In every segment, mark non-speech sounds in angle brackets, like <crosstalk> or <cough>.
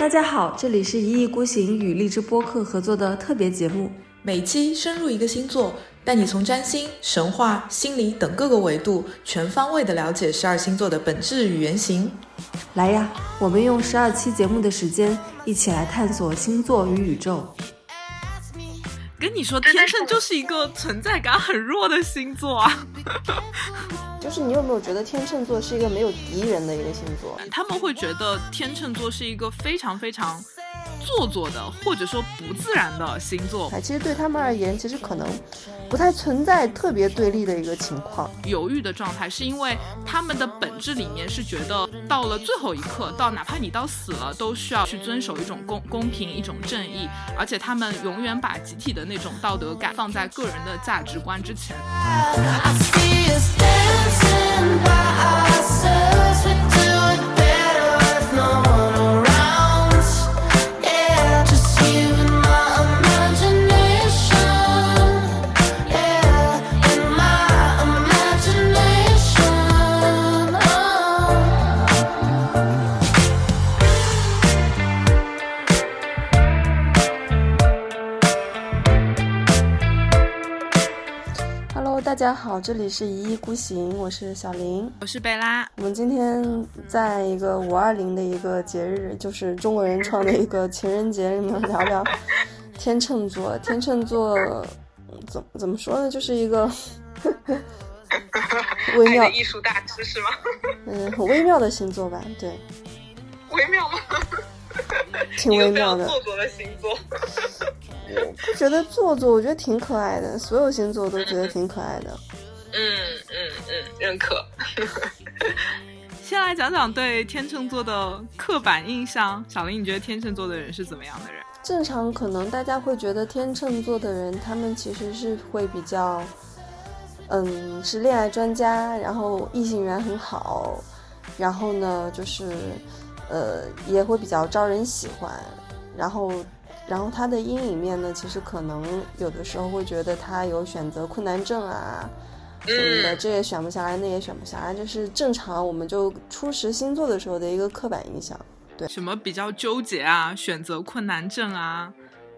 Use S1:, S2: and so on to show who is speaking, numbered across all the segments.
S1: 大家好，这里是一意孤行与荔枝播客合作的特别节目，
S2: 每期深入一个星座，带你从占星、神话、心理等各个维度，全方位的了解十二星座的本质与原型。
S1: 来呀，我们用十二期节目的时间，一起来探索星座与宇宙。
S3: 跟你说，天秤就是一个存在感很弱的星座啊。<laughs>
S4: 就是你有没有觉得天秤座是一个没有敌人的一个星座？
S3: 他们会觉得天秤座是一个非常非常。做作的，或者说不自然的星座，
S4: 哎，其实对他们而言，其实可能不太存在特别对立的一个情况。
S3: 犹豫的状态，是因为他们的本质里面是觉得到了最后一刻，到哪怕你到死了，都需要去遵守一种公公平、一种正义，而且他们永远把集体的那种道德感放在个人的价值观之前。
S4: 大家好，这里是一意孤行，我是小林，
S3: 我是贝拉。
S4: 我们今天在一个五二零的一个节日，就是中国人创的一个情人节里面聊聊 <laughs> 天秤座。天秤座怎怎么说呢？就是一个 <laughs> 微妙
S5: 艺术大师是吗？
S4: 嗯，很微妙的星座吧？对，<laughs>
S5: 微妙吗？<laughs>
S4: 挺微妙的，
S5: 做作的星座。
S4: 我 <laughs> 不觉得做作，我觉得挺可爱的。所有星座都觉得挺可爱的。
S5: 嗯嗯嗯，认可。
S3: 先来讲讲对天秤座的刻板印象。小林，你觉得天秤座的人是怎么样的人？
S4: 正常可能大家会觉得天秤座的人，他们其实是会比较，嗯，是恋爱专家，然后异性缘很好，然后呢，就是，呃，也会比较招人喜欢，然后。然后他的阴影面呢，其实可能有的时候会觉得他有选择困难症啊什么的，这也选不下来，那也选不下来，这是正常。我们就初识星座的时候的一个刻板印象。对，
S3: 什么比较纠结啊，选择困难症啊，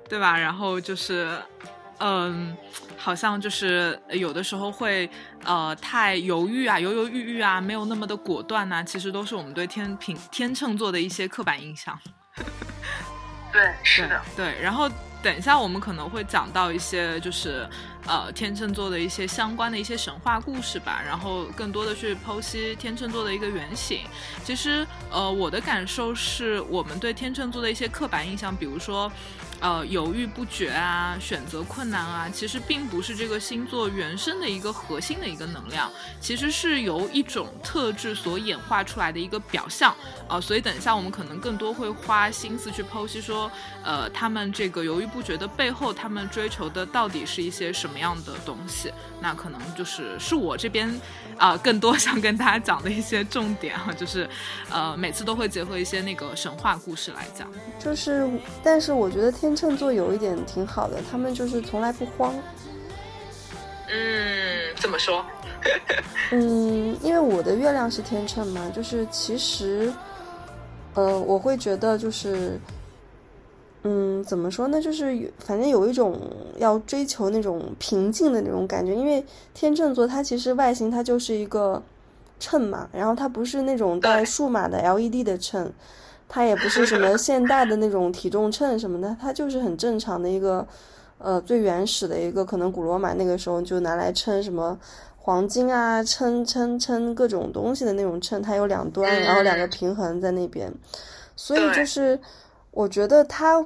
S3: 对吧？然后就是，嗯，<tsk> 好像就是有的时候会呃太犹豫啊，犹犹豫豫啊，没有那么的果断呐，其实都是我们对天平天秤座的一些刻板印象。<laughs>
S5: 对，是的，
S3: 对。然后等一下，我们可能会讲到一些，就是呃，天秤座的一些相关的一些神话故事吧。然后更多的去剖析天秤座的一个原型。其实，呃，我的感受是我们对天秤座的一些刻板印象，比如说。呃，犹豫不决啊，选择困难啊，其实并不是这个星座原生的一个核心的一个能量，其实是由一种特质所演化出来的一个表象啊。所以等一下我们可能更多会花心思去剖析说，呃，他们这个犹豫不决的背后，他们追求的到底是一些什么样的东西？那可能就是是我这边啊，更多想跟大家讲的一些重点啊，<laughs> 就是呃，每次都会结合一些那个神话故事来讲。
S4: 就是，但是我觉得天。天秤座有一点挺好的，他们就是从来不慌。
S5: 嗯，怎么说？<laughs>
S4: 嗯，因为我的月亮是天秤嘛，就是其实，呃，我会觉得就是，嗯，怎么说呢？就是反正有一种要追求那种平静的那种感觉，因为天秤座它其实外形它就是一个秤嘛，然后它不是那种带数码的 LED 的秤。它也不是什么 <laughs> 现代的那种体重秤什么的，它就是很正常的一个，呃，最原始的一个，可能古罗马那个时候就拿来称什么黄金啊，称称称各种东西的那种秤，它有两端，然后两个平衡在那边，所以就是我觉得它，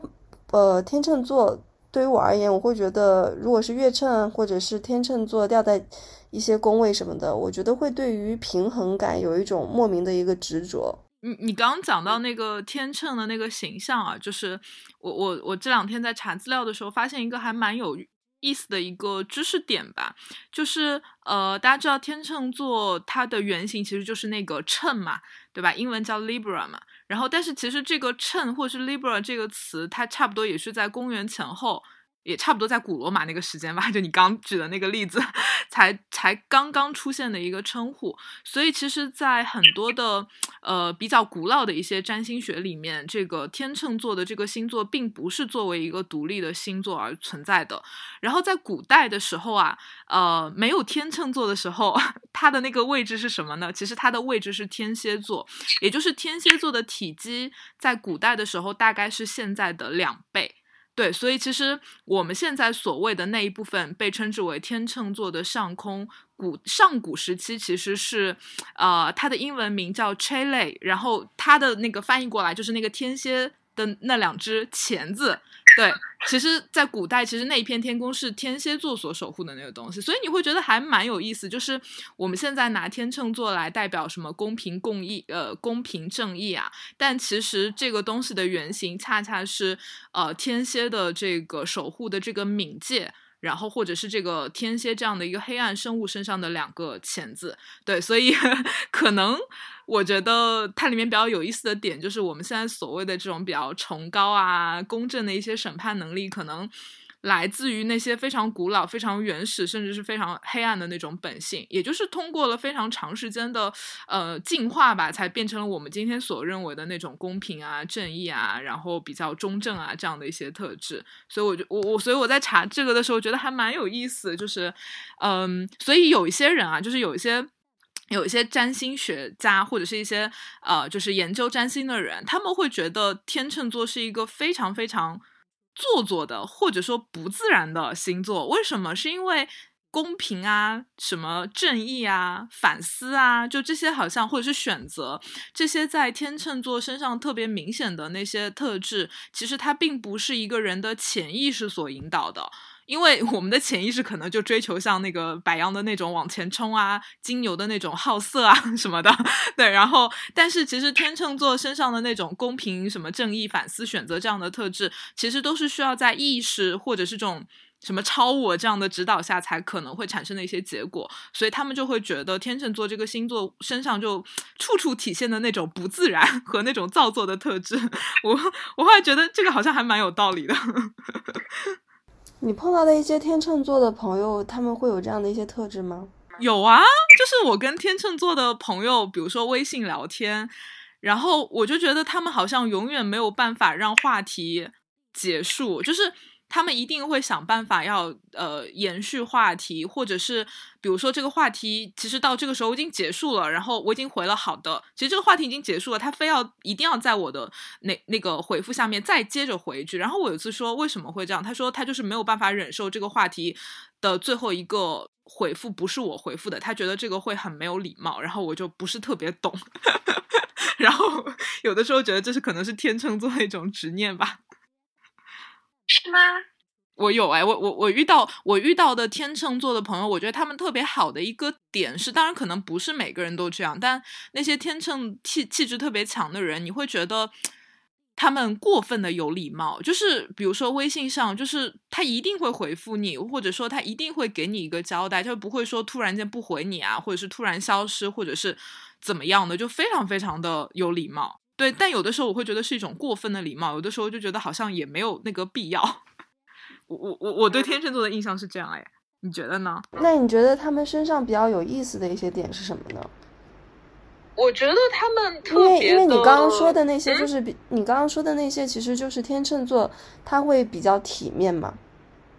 S4: 呃，天秤座对于我而言，我会觉得如果是月秤或者是天秤座掉在一些宫位什么的，我觉得会对于平衡感有一种莫名的一个执着。
S3: 你你刚刚讲到那个天秤的那个形象啊，就是我我我这两天在查资料的时候，发现一个还蛮有意思的一个知识点吧，就是呃，大家知道天秤座它的原型其实就是那个秤嘛，对吧？英文叫 Libra 嘛。然后，但是其实这个秤或是 Libra 这个词，它差不多也是在公元前后也差不多在古罗马那个时间吧，就你刚举的那个例子，才才刚刚出现的一个称呼。所以其实，在很多的呃比较古老的一些占星学里面，这个天秤座的这个星座并不是作为一个独立的星座而存在的。然后在古代的时候啊，呃，没有天秤座的时候，<laughs> 它的那个位置是什么呢？其实它的位置是天蝎座，也就是天蝎座的体积在古代的时候大概是现在的两倍。对，所以其实我们现在所谓的那一部分被称之为天秤座的上空，古上古时期其实是，呃，它的英文名叫 Chile，然后它的那个翻译过来就是那个天蝎的那两只钳子。对，其实，在古代，其实那一片天空是天蝎座所守护的那个东西，所以你会觉得还蛮有意思。就是我们现在拿天秤座来代表什么公平共义，呃，公平正义啊，但其实这个东西的原型恰恰是呃天蝎的这个守护的这个冥界。然后，或者是这个天蝎这样的一个黑暗生物身上的两个钳子，对，所以 <laughs> 可能我觉得它里面比较有意思的点，就是我们现在所谓的这种比较崇高啊、公正的一些审判能力，可能。来自于那些非常古老、非常原始，甚至是非常黑暗的那种本性，也就是通过了非常长时间的呃进化吧，才变成了我们今天所认为的那种公平啊、正义啊，然后比较中正啊这样的一些特质。所以，我就我我，所以我在查这个的时候，觉得还蛮有意思。就是，嗯，所以有一些人啊，就是有一些有一些占星学家或者是一些呃，就是研究占星的人，他们会觉得天秤座是一个非常非常。做作的，或者说不自然的星座，为什么？是因为公平啊，什么正义啊，反思啊，就这些好像，或者是选择这些在天秤座身上特别明显的那些特质，其实它并不是一个人的潜意识所引导的。因为我们的潜意识可能就追求像那个白羊的那种往前冲啊，金牛的那种好色啊 <laughs> 什么的，对。然后，但是其实天秤座身上的那种公平、什么正义、反思、选择这样的特质，其实都是需要在意识或者是这种什么超我这样的指导下才可能会产生的一些结果。所以他们就会觉得天秤座这个星座身上就处处体现的那种不自然 <laughs> 和那种造作的特质。<laughs> 我我后来觉得这个好像还蛮有道理的。
S4: 你碰到的一些天秤座的朋友，他们会有这样的一些特质吗？
S3: 有啊，就是我跟天秤座的朋友，比如说微信聊天，然后我就觉得他们好像永远没有办法让话题结束，就是。他们一定会想办法要呃延续话题，或者是比如说这个话题其实到这个时候已经结束了，然后我已经回了好的，其实这个话题已经结束了，他非要一定要在我的那那个回复下面再接着回一句。然后我有一次说为什么会这样，他说他就是没有办法忍受这个话题的最后一个回复不是我回复的，他觉得这个会很没有礼貌，然后我就不是特别懂，<laughs> 然后有的时候觉得这是可能是天秤座的一种执念吧。
S5: 是吗？
S3: 我有哎，我我我遇到我遇到的天秤座的朋友，我觉得他们特别好的一个点是，当然可能不是每个人都这样，但那些天秤气气质特别强的人，你会觉得他们过分的有礼貌，就是比如说微信上，就是他一定会回复你，或者说他一定会给你一个交代，就不会说突然间不回你啊，或者是突然消失，或者是怎么样的，就非常非常的有礼貌。对，但有的时候我会觉得是一种过分的礼貌，有的时候就觉得好像也没有那个必要。我我我我对天秤座的印象是这样哎，你觉得呢？
S4: 那你觉得他们身上比较有意思的一些点是什么呢？
S5: 我觉得他们
S4: 因为因为你刚刚说的那些，就是比你刚刚说的那些，其实就是天秤座他会比较体面嘛。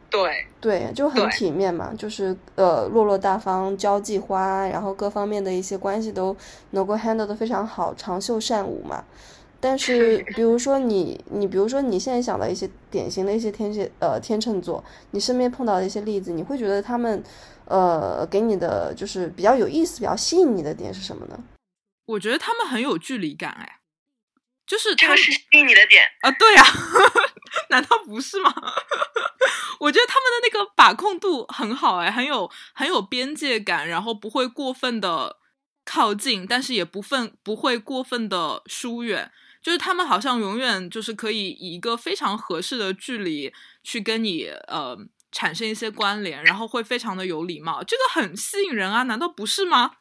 S5: 对
S4: 对，就很体面嘛，就是呃落落大方、交际花，然后各方面的一些关系都能够 handle 的非常好，长袖善舞嘛。但是比如说你你比如说你现在想到一些典型的一些天蝎呃天秤座，你身边碰到的一些例子，你会觉得他们呃给你的就是比较有意思、比较吸引你的点是什么呢？
S3: 我觉得他们很有距离感，哎，就是
S5: 这个是吸引你的点
S3: 啊？对呀，<laughs> 难道不是吗？我觉得他们的那个把控度很好，哎，很有很有边界感，然后不会过分的靠近，但是也不分不会过分的疏远，就是他们好像永远就是可以以一个非常合适的距离去跟你呃产生一些关联，然后会非常的有礼貌，这个很吸引人啊，难道不是吗？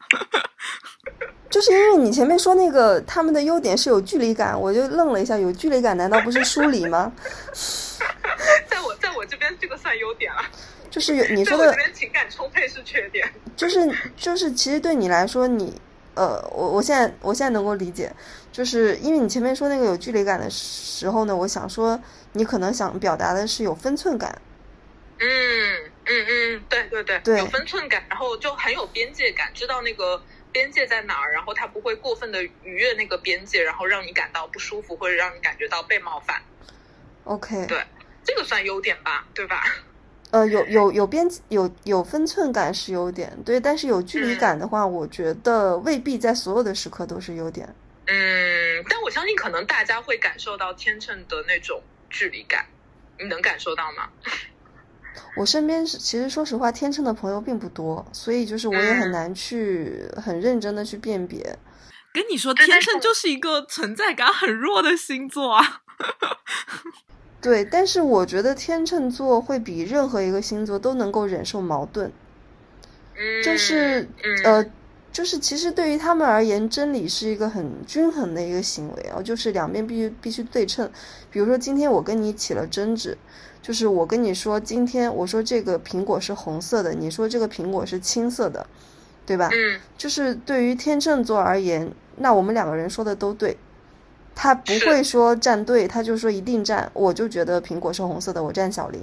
S3: <laughs>
S4: 就是因为你前面说那个他们的优点是有距离感，我就愣了一下，有距离感难道不是疏离吗？<laughs>
S5: 在我在我这边这个算优点了。<laughs>
S4: 就是有你说的，
S5: 这边情感充沛是缺点。
S4: 就是就是，其实对你来说，你呃，我我现在我现在能够理解，就是因为你前面说那个有距离感的时候呢，我想说你可能想表达的是有分寸感。
S5: 嗯嗯嗯，对对对，有分寸感，然后就很有边界感，知道那个边界在哪儿，然后他不会过分的逾越那个边界，然后让你感到不舒服，或者让你感觉到被冒犯。
S4: OK，
S5: 对，这个算优点吧，对吧？<laughs>
S4: 呃，有有有边有有分寸感是优点，对，但是有距离感的话，我觉得未必在所有的时刻都是优点。
S5: 嗯，但我相信可能大家会感受到天秤的那种距离感，你能感受到吗？
S4: 我身边是，其实说实话，天秤的朋友并不多，所以就是我也很难去很认真的去辨别。
S3: 跟你说，天秤就是一个存在感很弱的星座啊。<laughs>
S4: 对，但是我觉得天秤座会比任何一个星座都能够忍受矛盾。就是呃，就是其实对于他们而言，真理是一个很均衡的一个行为啊，就是两边必须必须对称。比如说今天我跟你起了争执。就是我跟你说，今天我说这个苹果是红色的，你说这个苹果是青色的，对吧？
S5: 嗯。
S4: 就是对于天秤座而言，那我们两个人说的都对，他不会说站队，他就说一定站。我就觉得苹果是红色的，我站小林。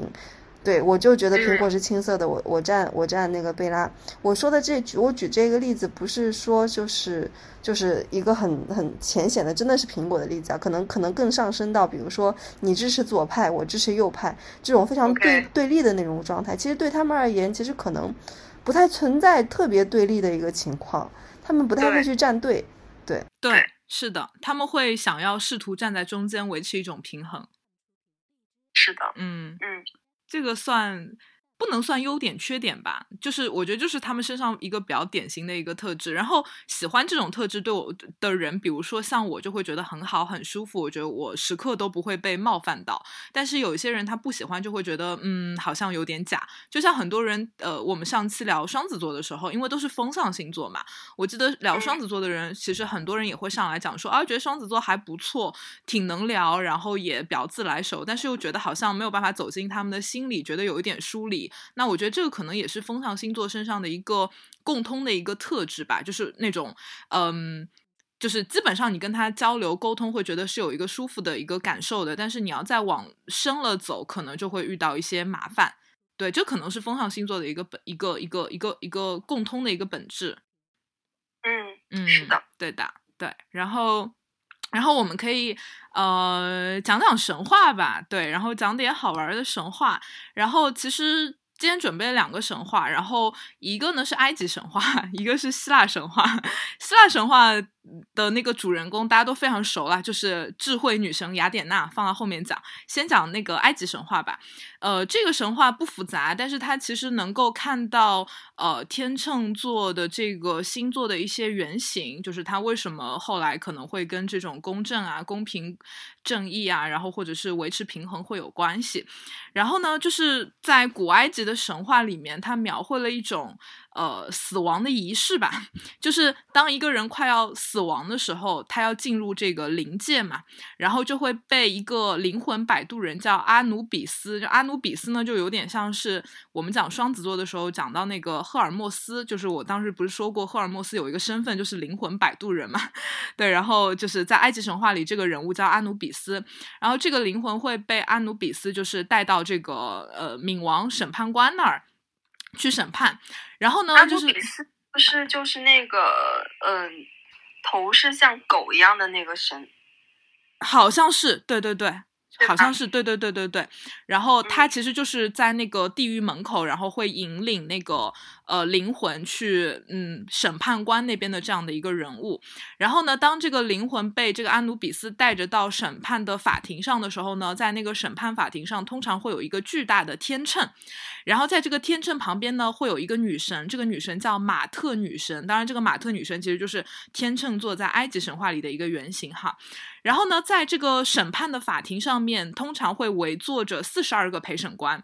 S4: 对，我就觉得苹果是青色的，我我站我站那个贝拉。我说的这举我举这个例子，不是说就是就是一个很很浅显的，真的是苹果的例子啊。可能可能更上升到，比如说你支持左派，我支持右派，这种非常对对立的那种状态。其实对他们而言，其实可能不太存在特别对立的一个情况，他们不太会去站队。对
S3: 对，是的，他们会想要试图站在中间，维持一种平衡。
S5: 是的，
S3: 嗯
S5: 嗯。
S3: 这个算。不能算优点缺点吧，就是我觉得就是他们身上一个比较典型的一个特质。然后喜欢这种特质对我的人，比如说像我，就会觉得很好很舒服。我觉得我时刻都不会被冒犯到。但是有一些人他不喜欢，就会觉得嗯，好像有点假。就像很多人呃，我们上期聊双子座的时候，因为都是风象星座嘛，我记得聊双子座的人，其实很多人也会上来讲说啊，觉得双子座还不错，挺能聊，然后也比较自来熟，但是又觉得好像没有办法走进他们的心里，觉得有一点疏离。那我觉得这个可能也是风象星座身上的一个共通的一个特质吧，就是那种，嗯，就是基本上你跟他交流沟通会觉得是有一个舒服的一个感受的，但是你要再往深了走，可能就会遇到一些麻烦。对，这可能是风象星座的一个本一个一个一个一个共通的一个本质。
S5: 嗯
S3: 嗯，
S5: 是的，
S3: 对的，对。然后，然后我们可以。呃，讲讲神话吧，对，然后讲点好玩的神话。然后其实今天准备了两个神话，然后一个呢是埃及神话，<laughs> 一个是希腊神话。<laughs> 希腊神话的那个主人公大家都非常熟了，就是智慧女神雅典娜，放到后面讲。先讲那个埃及神话吧。呃，这个神话不复杂，但是它其实能够看到呃天秤座的这个星座的一些原型，就是它为什么后来可能会跟这种公正啊、公平、正义啊，然后或者是维持平衡会有关系。然后呢，就是在古埃及的神话里面，它描绘了一种。呃，死亡的仪式吧，就是当一个人快要死亡的时候，他要进入这个灵界嘛，然后就会被一个灵魂摆渡人叫阿努比斯。就阿努比斯呢，就有点像是我们讲双子座的时候讲到那个赫尔墨斯，就是我当时不是说过赫尔墨斯有一个身份就是灵魂摆渡人嘛？<laughs> 对，然后就是在埃及神话里，这个人物叫阿努比斯，然后这个灵魂会被阿努比斯就是带到这个呃冥王审判官那儿。去审判，然后呢？
S5: 就是不是就是那个嗯，头是像狗一样的那个神，
S3: 好像是，对对对。好像是对对对对对，然后他其实就是在那个地狱门口，然后会引领那个呃灵魂去嗯审判官那边的这样的一个人物。然后呢，当这个灵魂被这个安努比斯带着到审判的法庭上的时候呢，在那个审判法庭上，通常会有一个巨大的天秤，然后在这个天秤旁边呢，会有一个女神，这个女神叫马特女神。当然，这个马特女神其实就是天秤座在埃及神话里的一个原型哈。然后呢，在这个审判的法庭上面，通常会围坐着四十二个陪审官。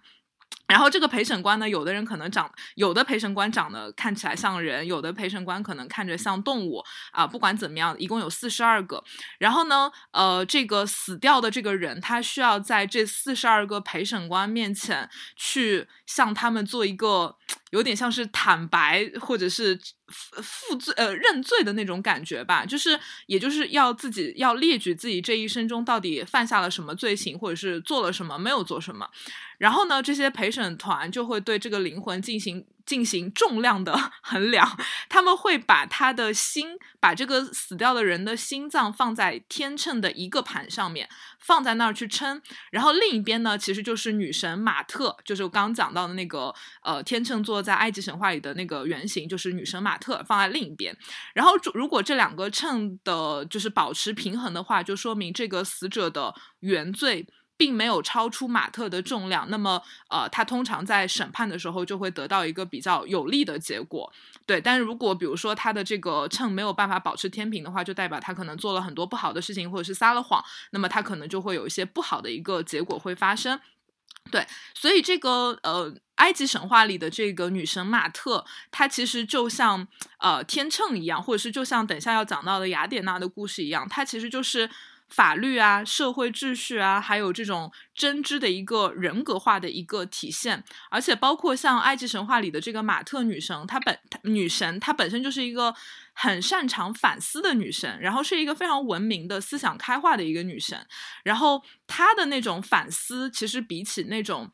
S3: 然后这个陪审官呢，有的人可能长，有的陪审官长得看起来像人，有的陪审官可能看着像动物啊。不管怎么样，一共有四十二个。然后呢，呃，这个死掉的这个人，他需要在这四十二个陪审官面前去向他们做一个。有点像是坦白或者是负罪呃认罪的那种感觉吧，就是也就是要自己要列举自己这一生中到底犯下了什么罪行，或者是做了什么没有做什么。然后呢，这些陪审团就会对这个灵魂进行进行重量的 <laughs> 衡量，他们会把他的心，把这个死掉的人的心脏放在天秤的一个盘上面，放在那儿去称。然后另一边呢，其实就是女神马特，就是我刚刚讲到的那个呃天秤座在埃及神话里的那个原型，就是女神马特放在另一边。然后如果这两个秤的就是保持平衡的话，就说明这个死者的原罪。并没有超出马特的重量，那么呃，他通常在审判的时候就会得到一个比较有利的结果，对。但如果比如说他的这个秤没有办法保持天平的话，就代表他可能做了很多不好的事情，或者是撒了谎，那么他可能就会有一些不好的一个结果会发生，对。所以这个呃，埃及神话里的这个女神马特，她其实就像呃天秤一样，或者是就像等下要讲到的雅典娜的故事一样，她其实就是。法律啊，社会秩序啊，还有这种真知的一个人格化的一个体现，而且包括像埃及神话里的这个马特女神，她本女神她本身就是一个很擅长反思的女神，然后是一个非常文明的思想开化的一个女神，然后她的那种反思，其实比起那种。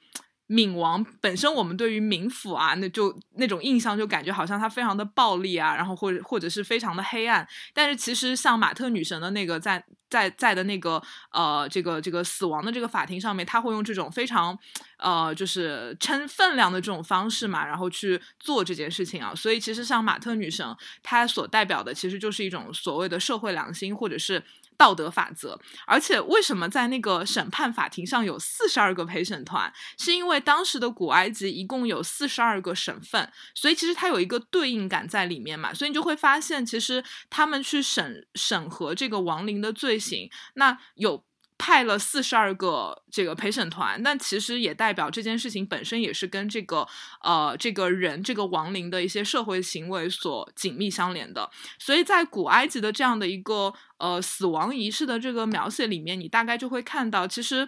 S3: 冥王本身，我们对于冥府啊，那就那种印象就感觉好像它非常的暴力啊，然后或者或者是非常的黑暗。但是其实像马特女神的那个在在在的那个呃这个这个死亡的这个法庭上面，他会用这种非常呃就是称分量的这种方式嘛，然后去做这件事情啊。所以其实像马特女神，她所代表的其实就是一种所谓的社会良心，或者是。道德法则，而且为什么在那个审判法庭上有四十二个陪审团？是因为当时的古埃及一共有四十二个省份，所以其实它有一个对应感在里面嘛。所以你就会发现，其实他们去审审核这个亡灵的罪行，那有。派了四十二个这个陪审团，但其实也代表这件事情本身也是跟这个呃这个人这个亡灵的一些社会行为所紧密相连的。所以在古埃及的这样的一个呃死亡仪式的这个描写里面，你大概就会看到，其实，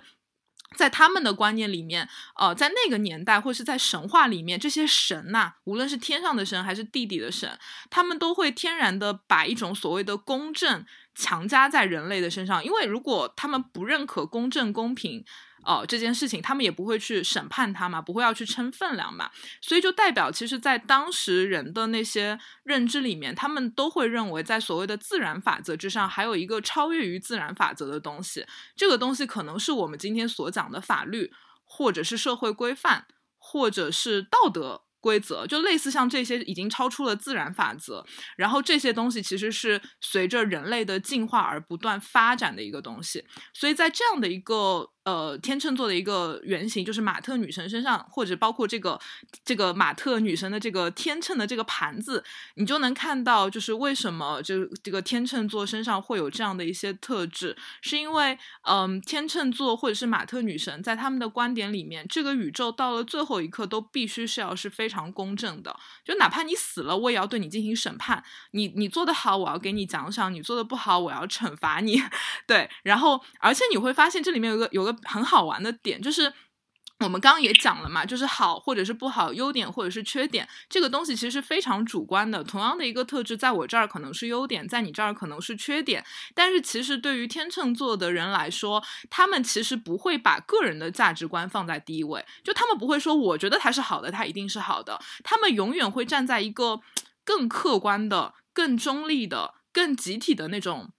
S3: 在他们的观念里面，呃，在那个年代或是在神话里面，这些神呐，无论是天上的神还是地底的神，他们都会天然的把一种所谓的公正。强加在人类的身上，因为如果他们不认可公正公平，哦这件事情，他们也不会去审判他嘛，不会要去称分量嘛，所以就代表，其实，在当时人的那些认知里面，他们都会认为，在所谓的自然法则之上，还有一个超越于自然法则的东西，这个东西可能是我们今天所讲的法律，或者是社会规范，或者是道德。规则就类似像这些已经超出了自然法则，然后这些东西其实是随着人类的进化而不断发展的一个东西，所以在这样的一个。呃，天秤座的一个原型就是马特女神身上，或者包括这个这个马特女神的这个天秤的这个盘子，你就能看到，就是为什么就这个天秤座身上会有这样的一些特质，是因为嗯，天秤座或者是马特女神在他们的观点里面，这个宇宙到了最后一刻都必须是要是非常公正的，就哪怕你死了，我也要对你进行审判，你你做的好，我要给你奖赏；你做的不好，我要惩罚你。<laughs> 对，然后而且你会发现这里面有个有个。很好玩的点就是，我们刚刚也讲了嘛，就是好或者是不好，优点或者是缺点，这个东西其实是非常主观的。同样的一个特质，在我这儿可能是优点，在你这儿可能是缺点。但是其实对于天秤座的人来说，他们其实不会把个人的价值观放在第一位，就他们不会说我觉得它是好的，它一定是好的。他们永远会站在一个更客观的、更中立的、更集体的那种。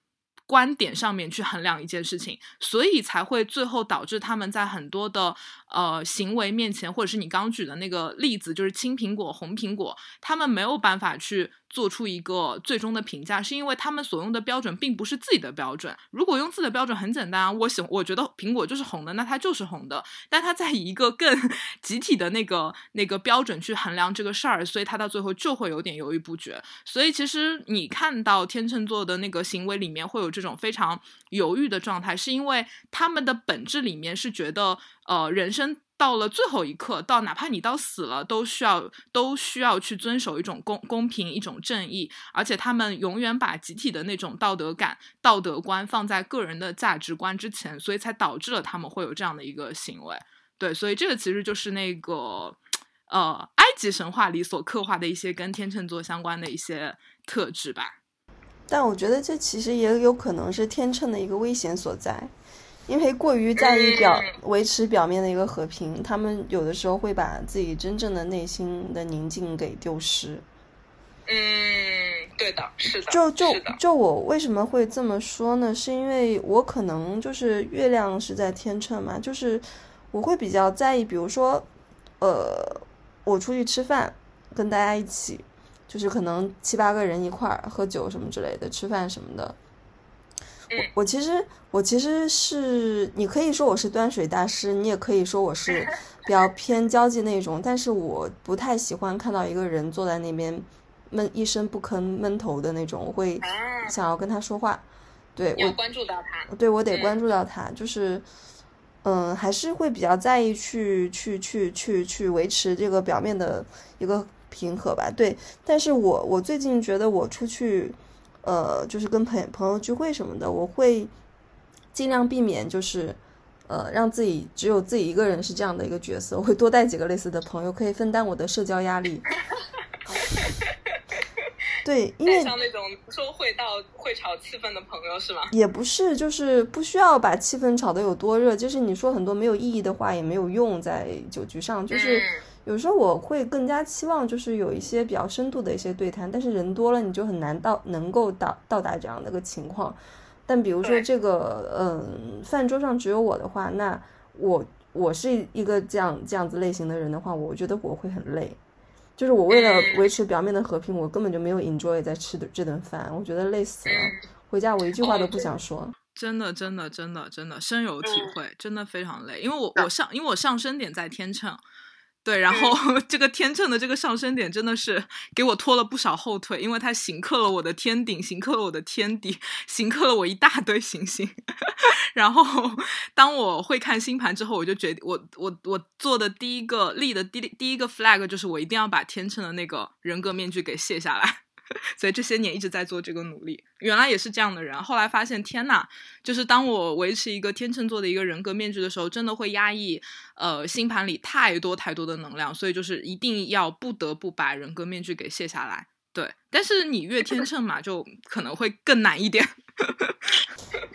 S3: 观点上面去衡量一件事情，所以才会最后导致他们在很多的呃行为面前，或者是你刚举的那个例子，就是青苹果、红苹果，他们没有办法去。做出一个最终的评价，是因为他们所用的标准并不是自己的标准。如果用自己的标准，很简单，我喜我觉得苹果就是红的，那它就是红的。但它在一个更 <laughs> 集体的那个那个标准去衡量这个事儿，所以它到最后就会有点犹豫不决。所以其实你看到天秤座的那个行为里面会有这种非常犹豫的状态，是因为他们的本质里面是觉得，呃，人生。到了最后一刻，到哪怕你到死了，都需要都需要去遵守一种公公平、一种正义，而且他们永远把集体的那种道德感、道德观放在个人的价值观之前，所以才导致了他们会有这样的一个行为。对，所以这个其实就是那个呃埃及神话里所刻画的一些跟天秤座相关的一些特质吧。
S4: 但我觉得这其实也有可能是天秤的一个危险所在。因为过于在意表维持表面的一个和平，他们有的时候会把自己真正的内心的宁静给丢失。
S5: 嗯，对的，是的。
S4: 就就就我为什么会这么说呢？是因为我可能就是月亮是在天秤嘛，就是我会比较在意，比如说，呃，我出去吃饭，跟大家一起，就是可能七八个人一块儿喝酒什么之类的，吃饭什么的。我我其实我其实是你可以说我是端水大师，你也可以说我是 <laughs> 比较偏交际那种，但是我不太喜欢看到一个人坐在那边闷一声不吭闷头的那种，我会想要跟他说话。对我
S5: 关注到他，
S4: 对我得关注到他，就是嗯，还是会比较在意去去去去去维持这个表面的一个平和吧。对，但是我我最近觉得我出去。呃，就是跟朋朋友聚会什么的，我会尽量避免，就是呃，让自己只有自己一个人是这样的一个角色。我会多带几个类似的朋友，可以分担我的社交压力。对，<laughs> 因为
S5: 像那种说会到会炒气氛的朋友是吗？
S4: 也不是，就是不需要把气氛炒得有多热，就是你说很多没有意义的话也没有用，在酒局上，就是。有时候我会更加期望，就是有一些比较深度的一些对谈，但是人多了你就很难到能够到到达这样的一个情况。但比如说这个，嗯，饭桌上只有我的话，那我我是一个这样这样子类型的人的话，我觉得我会很累。就是我为了维持表面的和平，我根本就没有 enjoy 在吃的这顿饭，我觉得累死了。回家我一句话都不想说。
S3: 真的，真的，真的，真的深有体会，真的非常累。因为我我上因为我上升点在天秤。对，然后这个天秤的这个上升点真的是给我拖了不少后腿，因为它刑克了我的天顶，刑克了我的天底，刑克了我一大堆行星。<laughs> 然后当我会看星盘之后，我就决定，我我我做的第一个立的第第一个 flag 就是我一定要把天秤的那个人格面具给卸下来。所以这些年一直在做这个努力，原来也是这样的人，后来发现天呐，就是当我维持一个天秤座的一个人格面具的时候，真的会压抑呃星盘里太多太多的能量，所以就是一定要不得不把人格面具给卸下来。对，但是你越天秤嘛，就可能会更难一点。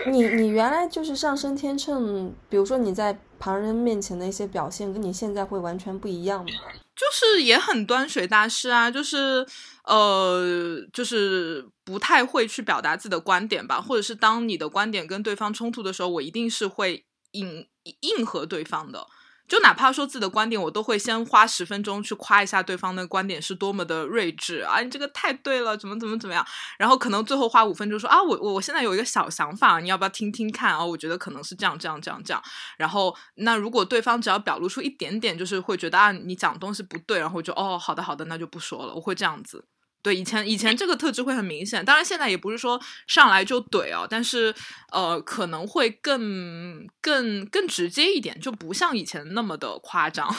S4: 你你原来就是上升天秤，比如说你在旁人面前的一些表现，跟你现在会完全不一样吗？
S3: 就是也很端水大师啊，就是呃，就是不太会去表达自己的观点吧，或者是当你的观点跟对方冲突的时候，我一定是会应应和对方的。就哪怕说自己的观点，我都会先花十分钟去夸一下对方的观点是多么的睿智啊！你这个太对了，怎么怎么怎么样？然后可能最后花五分钟说啊，我我我现在有一个小想法，你要不要听听看啊？我觉得可能是这样这样这样这样。然后那如果对方只要表露出一点点，就是会觉得啊，你讲东西不对，然后就哦，好的好的，那就不说了。我会这样子。对，以前以前这个特质会很明显，当然现在也不是说上来就怼哦，但是呃可能会更更更直接一点，就不像以前那么的夸张，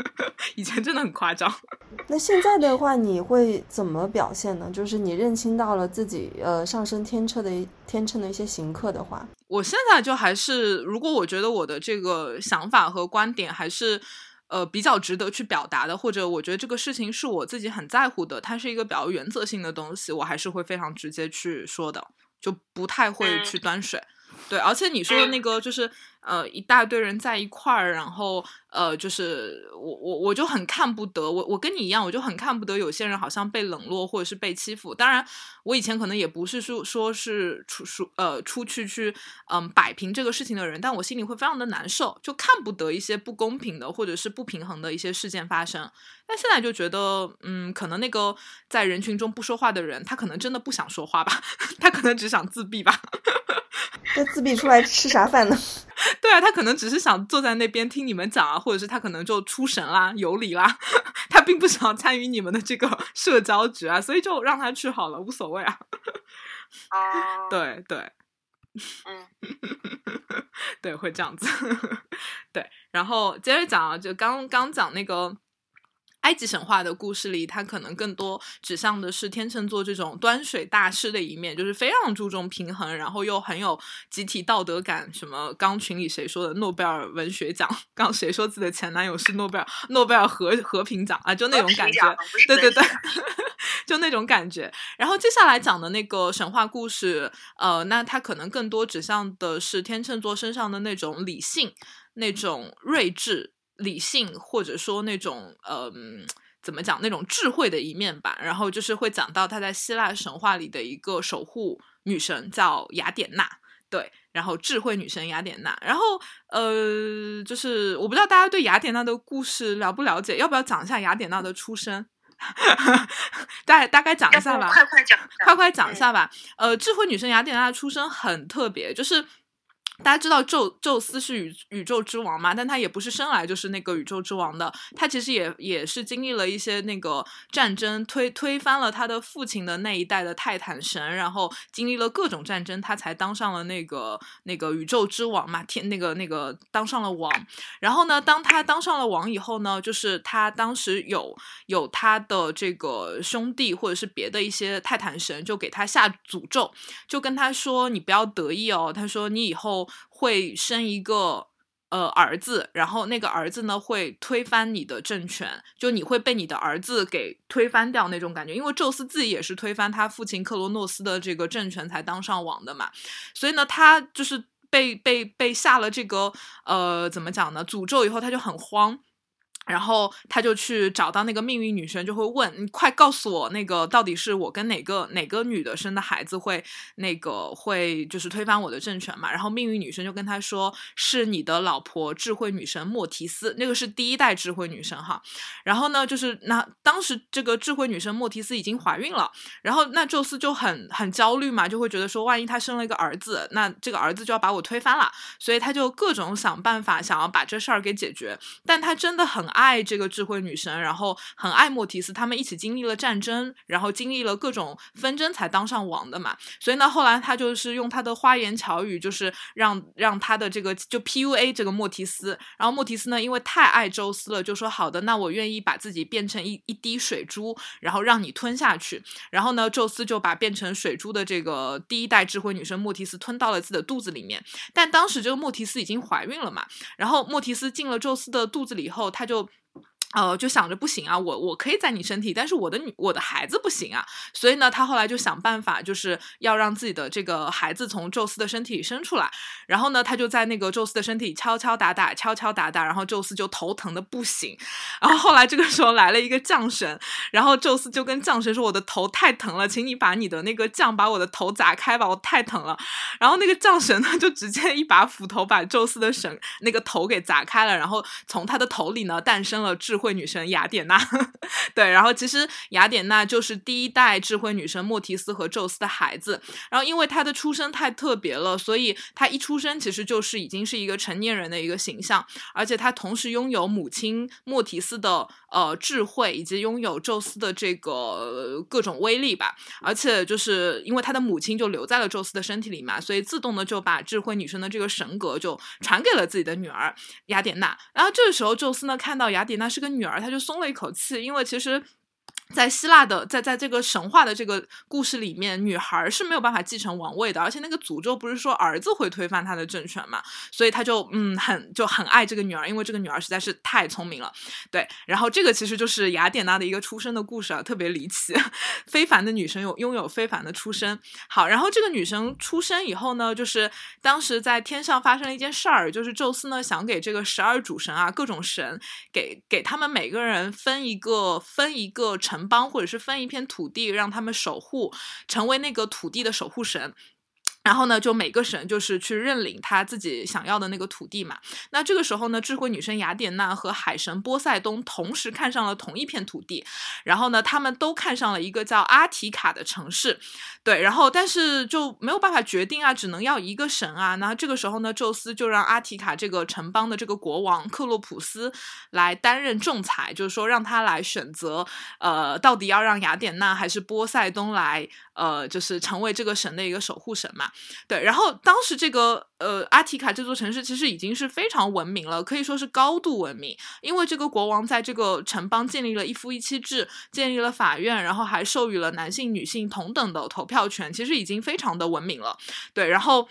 S3: <laughs> 以前真的很夸张。
S4: 那现在的话，你会怎么表现呢？就是你认清到了自己呃上升天秤的天秤的一些行客的话，
S3: 我现在就还是，如果我觉得我的这个想法和观点还是。呃，比较值得去表达的，或者我觉得这个事情是我自己很在乎的，它是一个比较原则性的东西，我还是会非常直接去说的，就不太会去端水。对，而且你说的那个就是。呃，一大堆人在一块儿，然后呃，就是我我我就很看不得，我我跟你一样，我就很看不得有些人好像被冷落或者是被欺负。当然，我以前可能也不是说说是出出呃出去去嗯摆平这个事情的人，但我心里会非常的难受，就看不得一些不公平的或者是不平衡的一些事件发生。但现在就觉得，嗯，可能那个在人群中不说话的人，他可能真的不想说话吧，<laughs> 他可能只想自闭吧。<laughs>
S4: 那自闭出来吃啥饭呢？<laughs>
S3: 对啊，他可能只是想坐在那边听你们讲啊，或者是他可能就出神啦、游离啦，他并不想参与你们的这个 <laughs> 社交局啊，所以就让他去好了，无所谓啊。
S5: 哦，
S3: 对对，
S5: 嗯，<laughs>
S3: 对，会这样子。<laughs> 对，然后接着讲啊，就刚刚讲那个。埃及神话的故事里，它可能更多指向的是天秤座这种端水大师的一面，就是非常注重平衡，然后又很有集体道德感。什么刚群里谁说的诺贝尔文学奖？刚谁说自己的前男友是诺贝尔诺贝尔和和平奖啊？就那种感觉，<laughs> 对对对，<laughs> 就那种感觉。然后接下来讲的那个神话故事，呃，那它可能更多指向的是天秤座身上的那种理性、那种睿智。理性或者说那种嗯，怎么讲那种智慧的一面吧。然后就是会讲到他在希腊神话里的一个守护女神叫雅典娜，对，然后智慧女神雅典娜。然后呃，就是我不知道大家对雅典娜的故事了不了解，要不要讲一下雅典娜的出身？<laughs> 大大概讲一下吧，
S5: 快快讲，
S3: 快快讲一下吧。呃，智慧女神雅典娜的出身很特别，就是。大家知道宙宙斯是宇宇宙之王嘛？但他也不是生来就是那个宇宙之王的，他其实也也是经历了一些那个战争，推推翻了他的父亲的那一代的泰坦神，然后经历了各种战争，他才当上了那个那个宇宙之王嘛，天那个那个当上了王。然后呢，当他当上了王以后呢，就是他当时有有他的这个兄弟或者是别的一些泰坦神就给他下诅咒，就跟他说：“你不要得意哦。”他说：“你以后。”会生一个呃儿子，然后那个儿子呢会推翻你的政权，就你会被你的儿子给推翻掉那种感觉。因为宙斯自己也是推翻他父亲克罗诺斯的这个政权才当上王的嘛，所以呢，他就是被被被下了这个呃怎么讲呢诅咒以后，他就很慌。然后他就去找到那个命运女神，就会问你快告诉我，那个到底是我跟哪个哪个女的生的孩子会那个会就是推翻我的政权嘛？然后命运女神就跟他说，是你的老婆智慧女神莫提斯，那个是第一代智慧女神哈。然后呢，就是那当时这个智慧女神莫提斯已经怀孕了，然后那宙斯就很很焦虑嘛，就会觉得说，万一她生了一个儿子，那这个儿子就要把我推翻了，所以他就各种想办法想要把这事儿给解决，但他真的很。爱这个智慧女神，然后很爱莫提斯，他们一起经历了战争，然后经历了各种纷争才当上王的嘛。所以呢，后来他就是用他的花言巧语，就是让让他的这个就 PUA 这个莫提斯。然后莫提斯呢，因为太爱宙斯了，就说好的，那我愿意把自己变成一一滴水珠，然后让你吞下去。然后呢，宙斯就把变成水珠的这个第一代智慧女神莫提斯吞到了自己的肚子里面。但当时这个莫提斯已经怀孕了嘛，然后莫提斯进了宙斯的肚子里以后，他就。呃，就想着不行啊，我我可以在你身体，但是我的女我的孩子不行啊，所以呢，他后来就想办法，就是要让自己的这个孩子从宙斯的身体里生出来，然后呢，他就在那个宙斯的身体敲敲打打，敲敲打打，然后宙斯就头疼的不行，然后后来这个时候来了一个将神，然后宙斯就跟将神说：“我的头太疼了，请你把你的那个将把我的头砸开吧，我太疼了。”然后那个将神呢，就直接一把斧头把宙斯的神那个头给砸开了，然后从他的头里呢诞生了智慧。慧女神雅典娜，<laughs> 对，然后其实雅典娜就是第一代智慧女神莫提斯和宙斯的孩子。然后因为她的出生太特别了，所以她一出生其实就是已经是一个成年人的一个形象，而且她同时拥有母亲莫提斯的呃智慧，以及拥有宙斯的这个各种威力吧。而且就是因为她的母亲就留在了宙斯的身体里嘛，所以自动的就把智慧女神的这个神格就传给了自己的女儿雅典娜。然后这个时候宙斯呢看到雅典娜是个。女儿，她就松了一口气，因为其实。在希腊的，在在这个神话的这个故事里面，女孩是没有办法继承王位的，而且那个诅咒不是说儿子会推翻她的政权嘛，所以他就嗯很就很爱这个女儿，因为这个女儿实在是太聪明了，对。然后这个其实就是雅典娜的一个出生的故事啊，特别离奇，<laughs> 非凡的女神有拥有非凡的出身。好，然后这个女生出生以后呢，就是当时在天上发生了一件事儿，就是宙斯呢想给这个十二主神啊，各种神给给他们每个人分一个分一个城。城邦或者是分一片土地让他们守护，成为那个土地的守护神。然后呢，就每个神就是去认领他自己想要的那个土地嘛。那这个时候呢，智慧女神雅典娜和海神波塞冬同时看上了同一片土地，然后呢，他们都看上了一个叫阿提卡的城市。对，然后但是就没有办法决定啊，只能要一个神啊。那这个时候呢，宙斯就让阿提卡这个城邦的这个国王克洛普斯来担任仲裁，就是说让他来选择，呃，到底要让雅典娜还是波塞冬来，呃，就是成为这个神的一个守护神嘛。对，然后当时这个呃阿提卡这座城市其实已经是非常文明了，可以说是高度文明，因为这个国王在这个城邦建立了一夫一妻制，建立了法院，然后还授予了男性、女性同等的投票权，其实已经非常的文明了。对，然后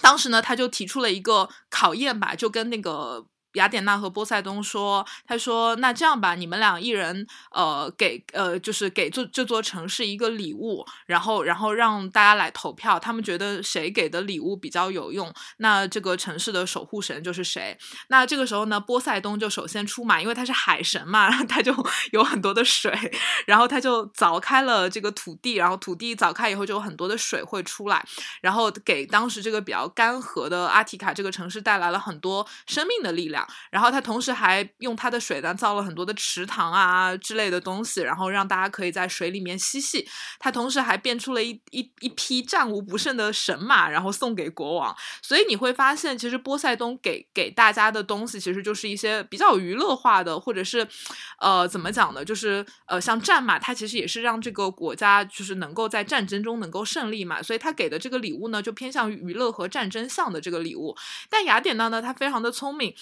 S3: 当时呢，他就提出了一个考验吧，就跟那个。雅典娜和波塞冬说：“他说，那这样吧，你们俩一人，呃，给呃，就是给这这座城市一个礼物，然后，然后让大家来投票，他们觉得谁给的礼物比较有用，那这个城市的守护神就是谁。那这个时候呢，波塞冬就首先出马，因为他是海神嘛，<laughs> 他就 <laughs> 有很多的水，然后他就凿开了这个土地，然后土地凿开以后就有很多的水会出来，然后给当时这个比较干涸的阿提卡这个城市带来了很多生命的力量。”然后他同时还用他的水呢造了很多的池塘啊之类的东西，然后让大家可以在水里面嬉戏。他同时还变出了一一一批战无不胜的神马，然后送给国王。所以你会发现，其实波塞冬给给大家的东西，其实就是一些比较娱乐化的，或者是呃怎么讲呢？就是呃像战马，它其实也是让这个国家就是能够在战争中能够胜利嘛。所以他给的这个礼物呢，就偏向于娱乐和战争向的这个礼物。但雅典娜呢，她非常的聪明。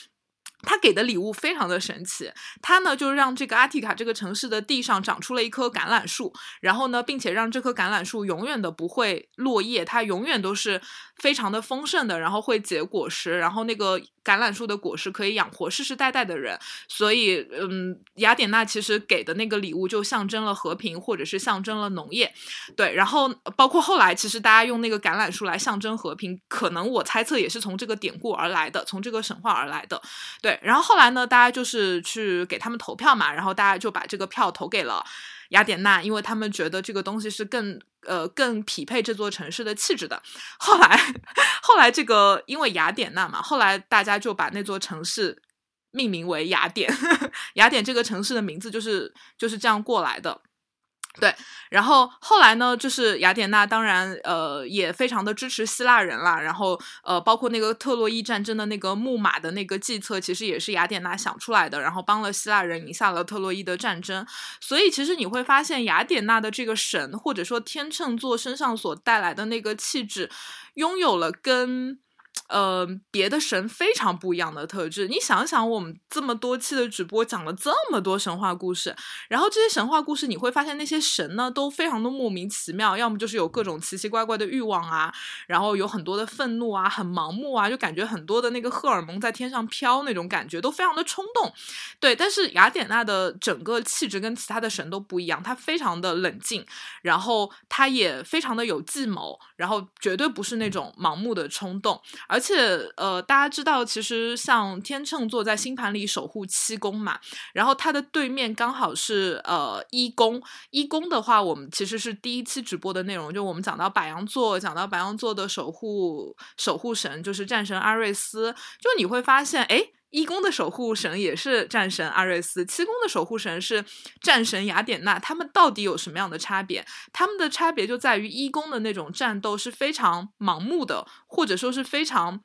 S3: 他给的礼物非常的神奇，他呢就让这个阿提卡这个城市的地上长出了一棵橄榄树，然后呢，并且让这棵橄榄树永远的不会落叶，它永远都是非常的丰盛的，然后会结果实，然后那个。橄榄树的果实可以养活世世代代的人，所以，嗯，雅典娜其实给的那个礼物就象征了和平，或者是象征了农业，对。然后，包括后来，其实大家用那个橄榄树来象征和平，可能我猜测也是从这个典故而来的，从这个神话而来的，对。然后后来呢，大家就是去给他们投票嘛，然后大家就把这个票投给了。雅典娜，因为他们觉得这个东西是更呃更匹配这座城市的气质的。后来，后来这个因为雅典娜嘛，后来大家就把那座城市命名为雅典。<laughs> 雅典这个城市的名字就是就是这样过来的。对，然后后来呢，就是雅典娜当然呃也非常的支持希腊人啦，然后呃包括那个特洛伊战争的那个木马的那个计策，其实也是雅典娜想出来的，然后帮了希腊人赢下了特洛伊的战争。所以其实你会发现雅典娜的这个神或者说天秤座身上所带来的那个气质，拥有了跟。呃，别的神非常不一样的特质。你想想，我们这么多期的直播讲了这么多神话故事，然后这些神话故事，你会发现那些神呢都非常的莫名其妙，要么就是有各种奇奇怪怪的欲望啊，然后有很多的愤怒啊，很盲目啊，就感觉很多的那个荷尔蒙在天上飘那种感觉，都非常的冲动。对，但是雅典娜的整个气质跟其他的神都不一样，她非常的冷静，然后她也非常的有计谋，然后绝对不是那种盲目的冲动。而且，呃，大家知道，其实像天秤座在星盘里守护七宫嘛，然后它的对面刚好是呃一宫。一宫的话，我们其实是第一期直播的内容，就我们讲到白羊座，讲到白羊座的守护守护神就是战神阿瑞斯，就你会发现，哎。一宫的守护神也是战神阿瑞斯，七宫的守护神是战神雅典娜，他们到底有什么样的差别？他们的差别就在于一宫的那种战斗是非常盲目的，或者说是非常。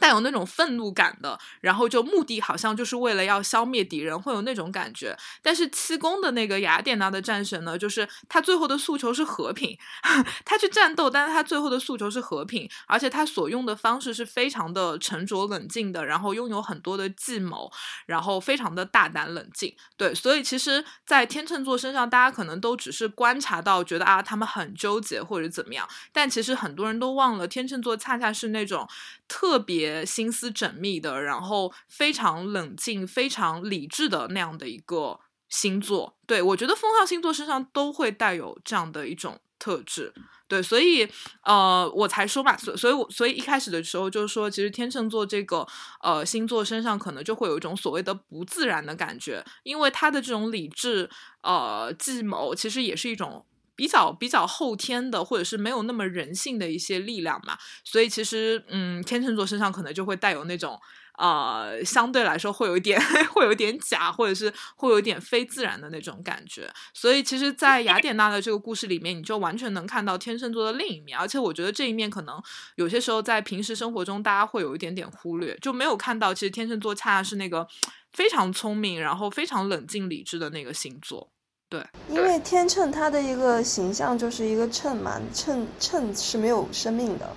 S3: 带有那种愤怒感的，然后就目的好像就是为了要消灭敌人，会有那种感觉。但是七宫的那个雅典娜的战神呢，就是他最后的诉求是和平，<laughs> 他去战斗，但是他最后的诉求是和平，而且他所用的方式是非常的沉着冷静的，然后拥有很多的计谋，然后非常的大胆冷静。对，所以其实，在天秤座身上，大家可能都只是观察到，觉得啊，他们很纠结或者怎么样，但其实很多人都忘了，天秤座恰恰是那种特别。心思缜密的，然后非常冷静、非常理智的那样的一个星座，对我觉得风象星座身上都会带有这样的一种特质，对，所以呃，我才说嘛，所所以，我所以一开始的时候就是说，其实天秤座这个呃星座身上可能就会有一种所谓的不自然的感觉，因为他的这种理智呃计谋，其实也是一种。比较比较后天的，或者是没有那么人性的一些力量嘛，所以其实，嗯，天秤座身上可能就会带有那种，呃，相对来说会有一点，<laughs> 会有点假，或者是会有点非自然的那种感觉。所以，其实，在雅典娜的这个故事里面，你就完全能看到天秤座的另一面。而且，我觉得这一面可能有些时候在平时生活中，大家会有一点点忽略，就没有看到，其实天秤座恰恰是那个非常聪明，然后非常冷静理智的那个星座。对，
S4: 因为天秤它的一个形象就是一个秤嘛，秤秤是没有生命的。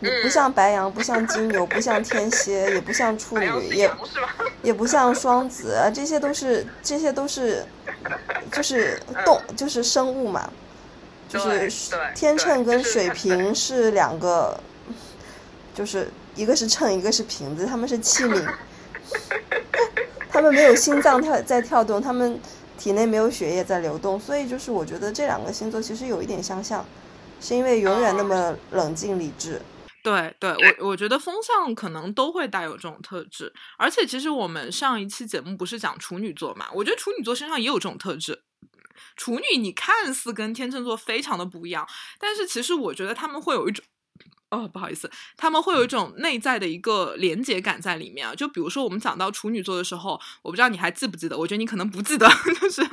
S4: 你不像白羊，不像金牛，不像天蝎，也不像处女，也 <laughs> 也不像双子啊，这些都是这些都是就是动就是生物嘛，就是天秤跟水瓶是两个，就是一个是秤，一个是瓶子，他们是器皿，<laughs> 他们没有心脏跳在跳动，他们体内没有血液在流动，所以就是我觉得这两个星座其实有一点相像，是因为永远那么冷静理智。
S3: 对对，我我觉得风象可能都会带有这种特质，而且其实我们上一期节目不是讲处女座嘛？我觉得处女座身上也有这种特质。处女你看似跟天秤座非常的不一样，但是其实我觉得他们会有一种。哦，不好意思，他们会有一种内在的一个连接感在里面啊。就比如说，我们讲到处女座的时候，我不知道你还记不记得？我觉得你可能不记得，<laughs> 就是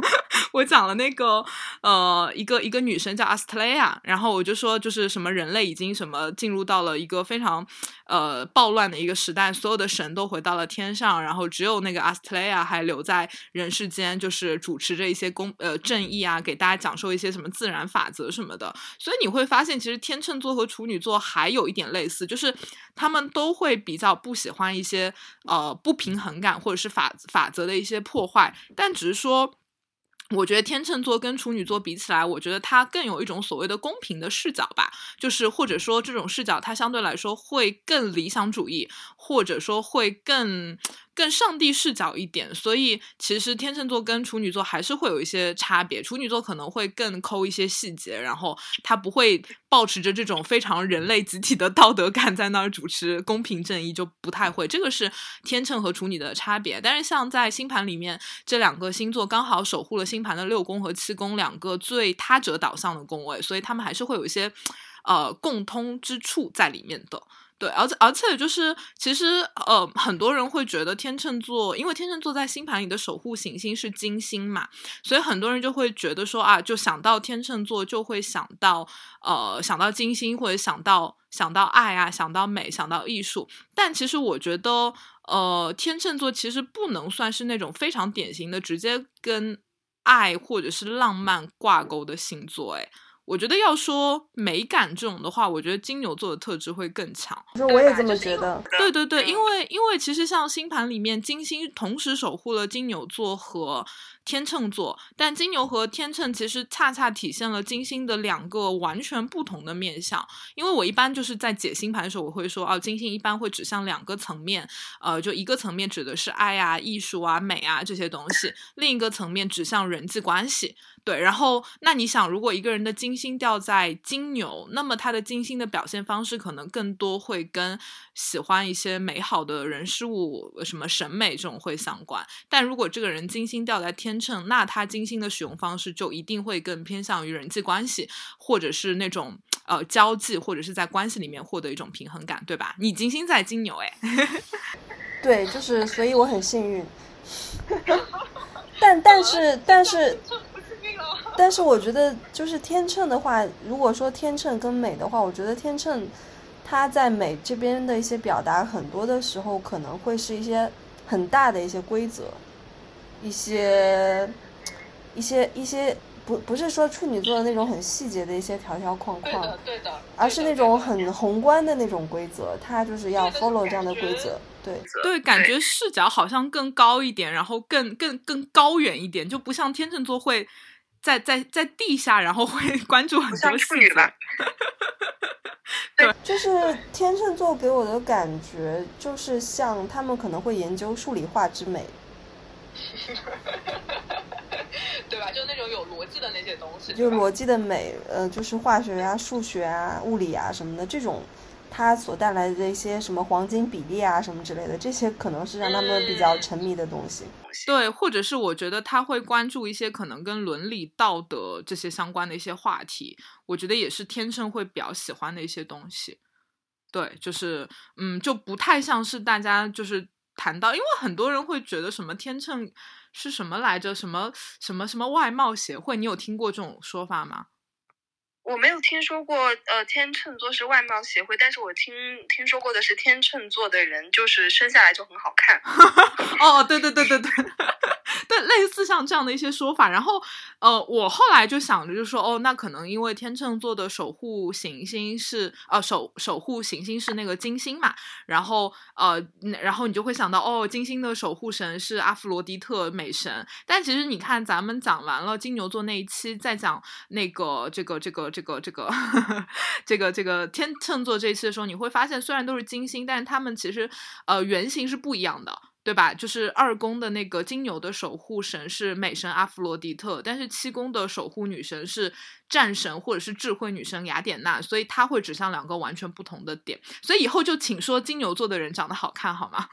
S3: 我讲了那个呃，一个一个女生叫阿斯特雷亚，然后我就说，就是什么人类已经什么进入到了一个非常呃暴乱的一个时代，所有的神都回到了天上，然后只有那个阿斯特雷亚还留在人世间，就是主持着一些公呃正义啊，给大家讲授一些什么自然法则什么的。所以你会发现，其实天秤座和处女座还有一点类似，就是他们都会比较不喜欢一些呃不平衡感或者是法法则的一些破坏，但只是说。我觉得天秤座跟处女座比起来，我觉得它更有一种所谓的公平的视角吧，就是或者说这种视角它相对来说会更理想主义，或者说会更更上帝视角一点。所以其实天秤座跟处女座还是会有一些差别，处女座可能会更抠一些细节，然后他不会保持着这种非常人类集体的道德感在那儿主持公平正义，就不太会。这个是天秤和处女的差别。但是像在星盘里面，这两个星座刚好守护了星。盘的六宫和七宫两个最他者导向的宫位，所以他们还是会有一些呃共通之处在里面的。对，而且而且就是其实呃很多人会觉得天秤座，因为天秤座在星盘里的守护行星是金星嘛，所以很多人就会觉得说啊，就想到天秤座就会想到呃想到金星或者想到想到爱啊，想到美，想到艺术。但其实我觉得呃天秤座其实不能算是那种非常典型的直接跟爱或者是浪漫挂钩的星座，哎，我觉得要说美感这种的话，我觉得金牛座的特质会更强。
S4: 那我也这么觉得。
S3: 对对对，因为因为其实像星盘里面，金星同时守护了金牛座和。天秤座，但金牛和天秤其实恰恰体现了金星的两个完全不同的面相。因为我一般就是在解星盘的时候，我会说，哦，金星一般会指向两个层面，呃，就一个层面指的是爱啊、艺术啊、美啊这些东西，另一个层面指向人际关系。对，然后那你想，如果一个人的金星掉在金牛，那么他的金星的表现方式可能更多会跟喜欢一些美好的人事物、什么审美这种会相关。但如果这个人金星掉在天秤，那他金星的使用方式就一定会更偏向于人际关系，或者是那种呃交际，或者是在关系里面获得一种平衡感，对吧？你金星在金牛，哎，<laughs>
S4: 对，就是所以我很幸运。但但是但是。但是 <laughs> 我觉得，就是天秤的话，如果说天秤跟美的话，我觉得天秤，它在美这边的一些表达，很多的时候可能会是一些很大的一些规则，一些一些一些不不是说处女座的那种很细节的一些条条框框，
S5: 对的，对的，
S4: 而是那种很宏观的那种规则，它就是要 follow 这样的规则，对
S3: 对，感觉视角好像更高一点，然后更更更高远一点，就不像天秤座会。在在在地下，然后会 <laughs> 关注很多细节。<laughs>
S5: 对，
S4: 就是天秤座给我的感觉，就是像他们可能会研究数理化之美，<laughs>
S5: 对吧？就那种有逻辑的那些东西，
S4: 就逻辑的美，呃，就是化学啊、数学啊、物理啊什么的这种。它所带来的一些什么黄金比例啊，什么之类的，这些可能是让他们比较沉迷的东西。
S3: 对，或者是我觉得他会关注一些可能跟伦理道德这些相关的一些话题，我觉得也是天秤会比较喜欢的一些东西。对，就是嗯，就不太像是大家就是谈到，因为很多人会觉得什么天秤是什么来着，什么什么什么外貌协会，你有听过这种说法吗？
S5: 我没有听说过，呃，天秤座是外貌协会，但是我听听说过的是天秤座的人就是生下来就很好看。<laughs>
S3: 哦，对对对对对，<laughs> 对，类似像这样的一些说法。然后，呃，我后来就想着，就说，哦，那可能因为天秤座的守护行星是，呃，守守护行星是那个金星嘛。然后，呃，然后你就会想到，哦，金星的守护神是阿弗罗狄特美神。但其实你看，咱们讲完了金牛座那一期，再讲那个这个这个这个这个 <laughs> 这个这个天秤座这一期的时候，你会发现，虽然都是金星，但是他们其实，呃，原型是不一样的。对吧？就是二宫的那个金牛的守护神是美神阿弗罗狄特，但是七宫的守护女神是战神或者是智慧女神雅典娜，所以它会指向两个完全不同的点。所以以后就请说金牛座的人长得好看好吗？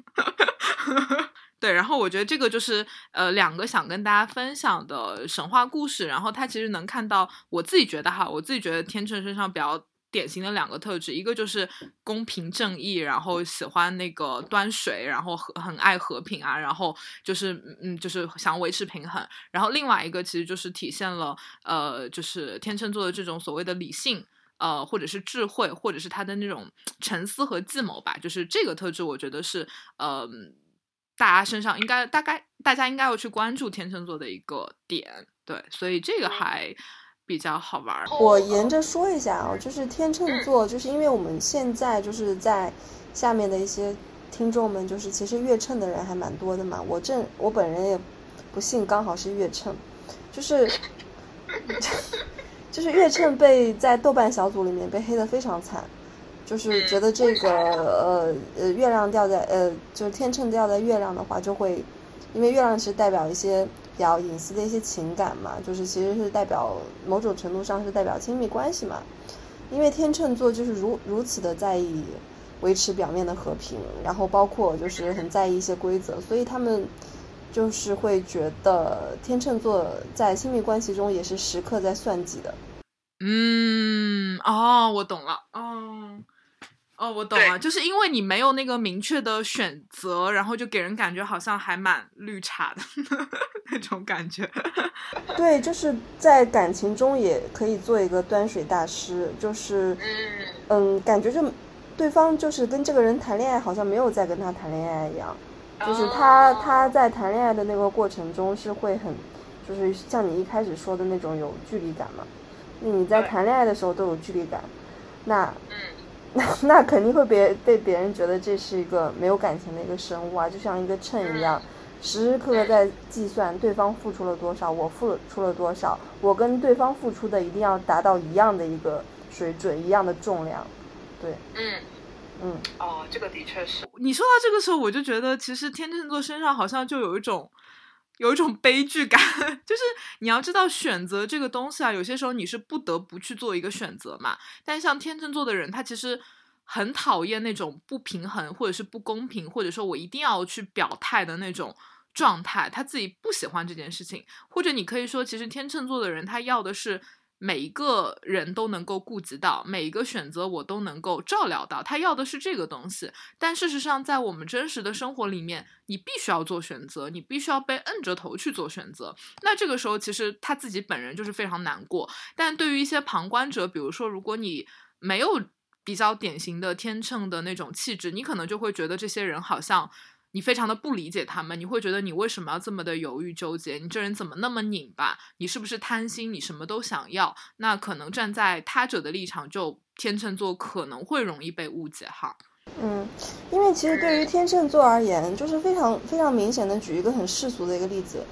S3: <laughs> 对，然后我觉得这个就是呃两个想跟大家分享的神话故事，然后它其实能看到我自己觉得哈，我自己觉得天秤身上比较。典型的两个特质，一个就是公平正义，然后喜欢那个端水，然后很很爱和平啊，然后就是嗯，就是想维持平衡。然后另外一个其实就是体现了呃，就是天秤座的这种所谓的理性，呃，或者是智慧，或者是他的那种沉思和计谋吧。就是这个特质，我觉得是呃，大家身上应该大概大家应该要去关注天秤座的一个点。对，所以这个还。比较好玩。
S4: 我沿着说一下啊，就是天秤座，就是因为我们现在就是在下面的一些听众们，就是其实月秤的人还蛮多的嘛。我正我本人也不幸刚好是月秤，就是 <laughs> 就是月秤被在豆瓣小组里面被黑的非常惨，就是觉得这个呃呃月亮掉在呃就是天秤掉在月亮的话，就会因为月亮是代表一些。比较隐私的一些情感嘛，就是其实是代表某种程度上是代表亲密关系嘛，因为天秤座就是如如此的在意维持表面的和平，然后包括就是很在意一些规则，所以他们就是会觉得天秤座在亲密关系中也是时刻在算计的。
S3: 嗯，哦，我懂了，哦。哦，我懂了，就是因为你没有那个明确的选择，然后就给人感觉好像还蛮绿茶的 <laughs> 那种感觉。<laughs>
S4: 对，就是在感情中也可以做一个端水大师，就是嗯，感觉就对方就是跟这个人谈恋爱，好像没有在跟他谈恋爱一样，就是他他在谈恋爱的那个过程中是会很，就是像你一开始说的那种有距离感嘛，那你在谈恋爱的时候都有距离感，那。那 <laughs> 那肯定会别被别人觉得这是一个没有感情的一个生物啊，就像一个秤一样，时时刻刻在计算对方付出了多少，我付出了多少，我跟对方付出的一定要达到一样的一个水准，一样的重量，对，
S5: 嗯。
S4: 嗯，
S5: 哦，这个的确是。
S3: 你说到这个时候，我就觉得其实天秤座身上好像就有一种有一种悲剧感，<laughs> 就是你要知道选择这个东西啊，有些时候你是不得不去做一个选择嘛，但像天秤座的人，他其实。很讨厌那种不平衡，或者是不公平，或者说我一定要去表态的那种状态，他自己不喜欢这件事情。或者你可以说，其实天秤座的人他要的是每一个人都能够顾及到，每一个选择我都能够照料到，他要的是这个东西。但事实上，在我们真实的生活里面，你必须要做选择，你必须要被摁着头去做选择。那这个时候，其实他自己本人就是非常难过。但对于一些旁观者，比如说，如果你没有。比较典型的天秤的那种气质，你可能就会觉得这些人好像你非常的不理解他们，你会觉得你为什么要这么的犹豫纠结？你这人怎么那么拧巴？你是不是贪心？你什么都想要？那可能站在他者的立场，就天秤座可能会容易被误解哈。
S4: 嗯，因为其实对于天秤座而言，就是非常非常明显的，举一个很世俗的一个例子，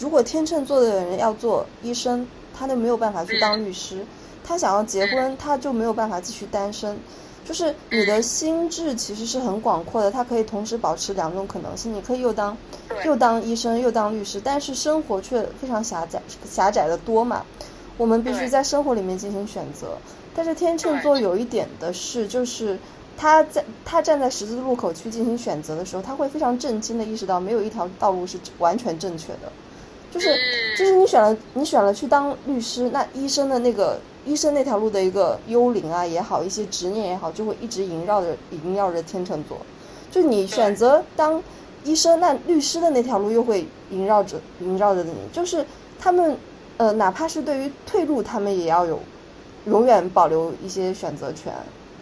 S4: 如果天秤座的人要做医生，他就没有办法去当律师。他想要结婚，他就没有办法继续单身。就是你的心智其实是很广阔的，它可以同时保持两种可能性。你可以又当又当医生又当律师，但是生活却非常狭窄，狭窄的多嘛。我们必须在生活里面进行选择。但是天秤座有一点的是，就是他在他站在十字路口去进行选择的时候，他会非常震惊的意识到，没有一条道路是完全正确的。就是就是你选了你选了去当律师，那医生的那个。医生那条路的一个幽灵啊也好，一些执念也好，就会一直萦绕着萦绕着天秤座。就你选择当医生，那律师的那条路又会萦绕着萦绕着你。就是他们，呃，哪怕是对于退路，他们也要有永远保留一些选择权。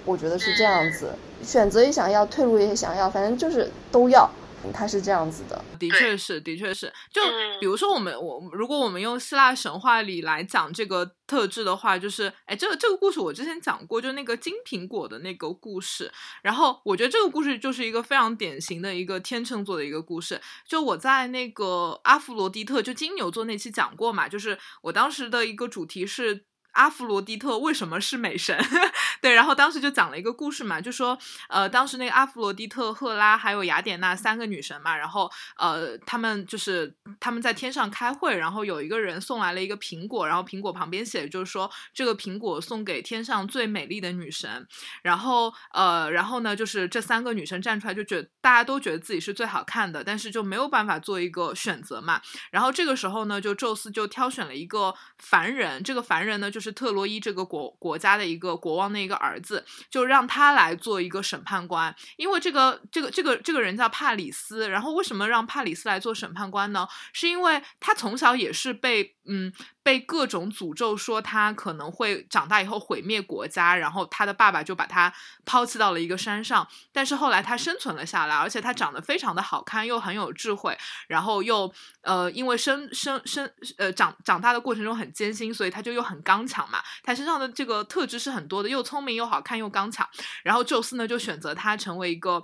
S4: 我觉得是这样子，选择也想要，退路也想要，反正就是都要。它是这样子的。
S3: 的确是，的确是。就比如说我们，我如果我们用希腊神话里来讲这个特质的话，就是哎，这个这个故事我之前讲过，就那个金苹果的那个故事。然后我觉得这个故事就是一个非常典型的一个天秤座的一个故事。就我在那个阿弗罗狄特就金牛座那期讲过嘛，就是我当时的一个主题是。阿弗罗狄特为什么是美神？<laughs> 对，然后当时就讲了一个故事嘛，就说，呃，当时那个阿弗罗狄特、赫拉还有雅典娜三个女神嘛，然后，呃，他们就是他们在天上开会，然后有一个人送来了一个苹果，然后苹果旁边写就是说这个苹果送给天上最美丽的女神，然后，呃，然后呢，就是这三个女神站出来，就觉得大家都觉得自己是最好看的，但是就没有办法做一个选择嘛，然后这个时候呢，就宙斯就挑选了一个凡人，这个凡人呢就。是特洛伊这个国国家的一个国王的一个儿子，就让他来做一个审判官。因为这个这个这个这个人叫帕里斯，然后为什么让帕里斯来做审判官呢？是因为他从小也是被嗯。被各种诅咒说他可能会长大以后毁灭国家，然后他的爸爸就把他抛弃到了一个山上。但是后来他生存了下来，而且他长得非常的好看，又很有智慧，然后又呃因为生生生呃长长大的过程中很艰辛，所以他就又很刚强嘛。他身上的这个特质是很多的，又聪明又好看又刚强。然后宙斯呢就选择他成为一个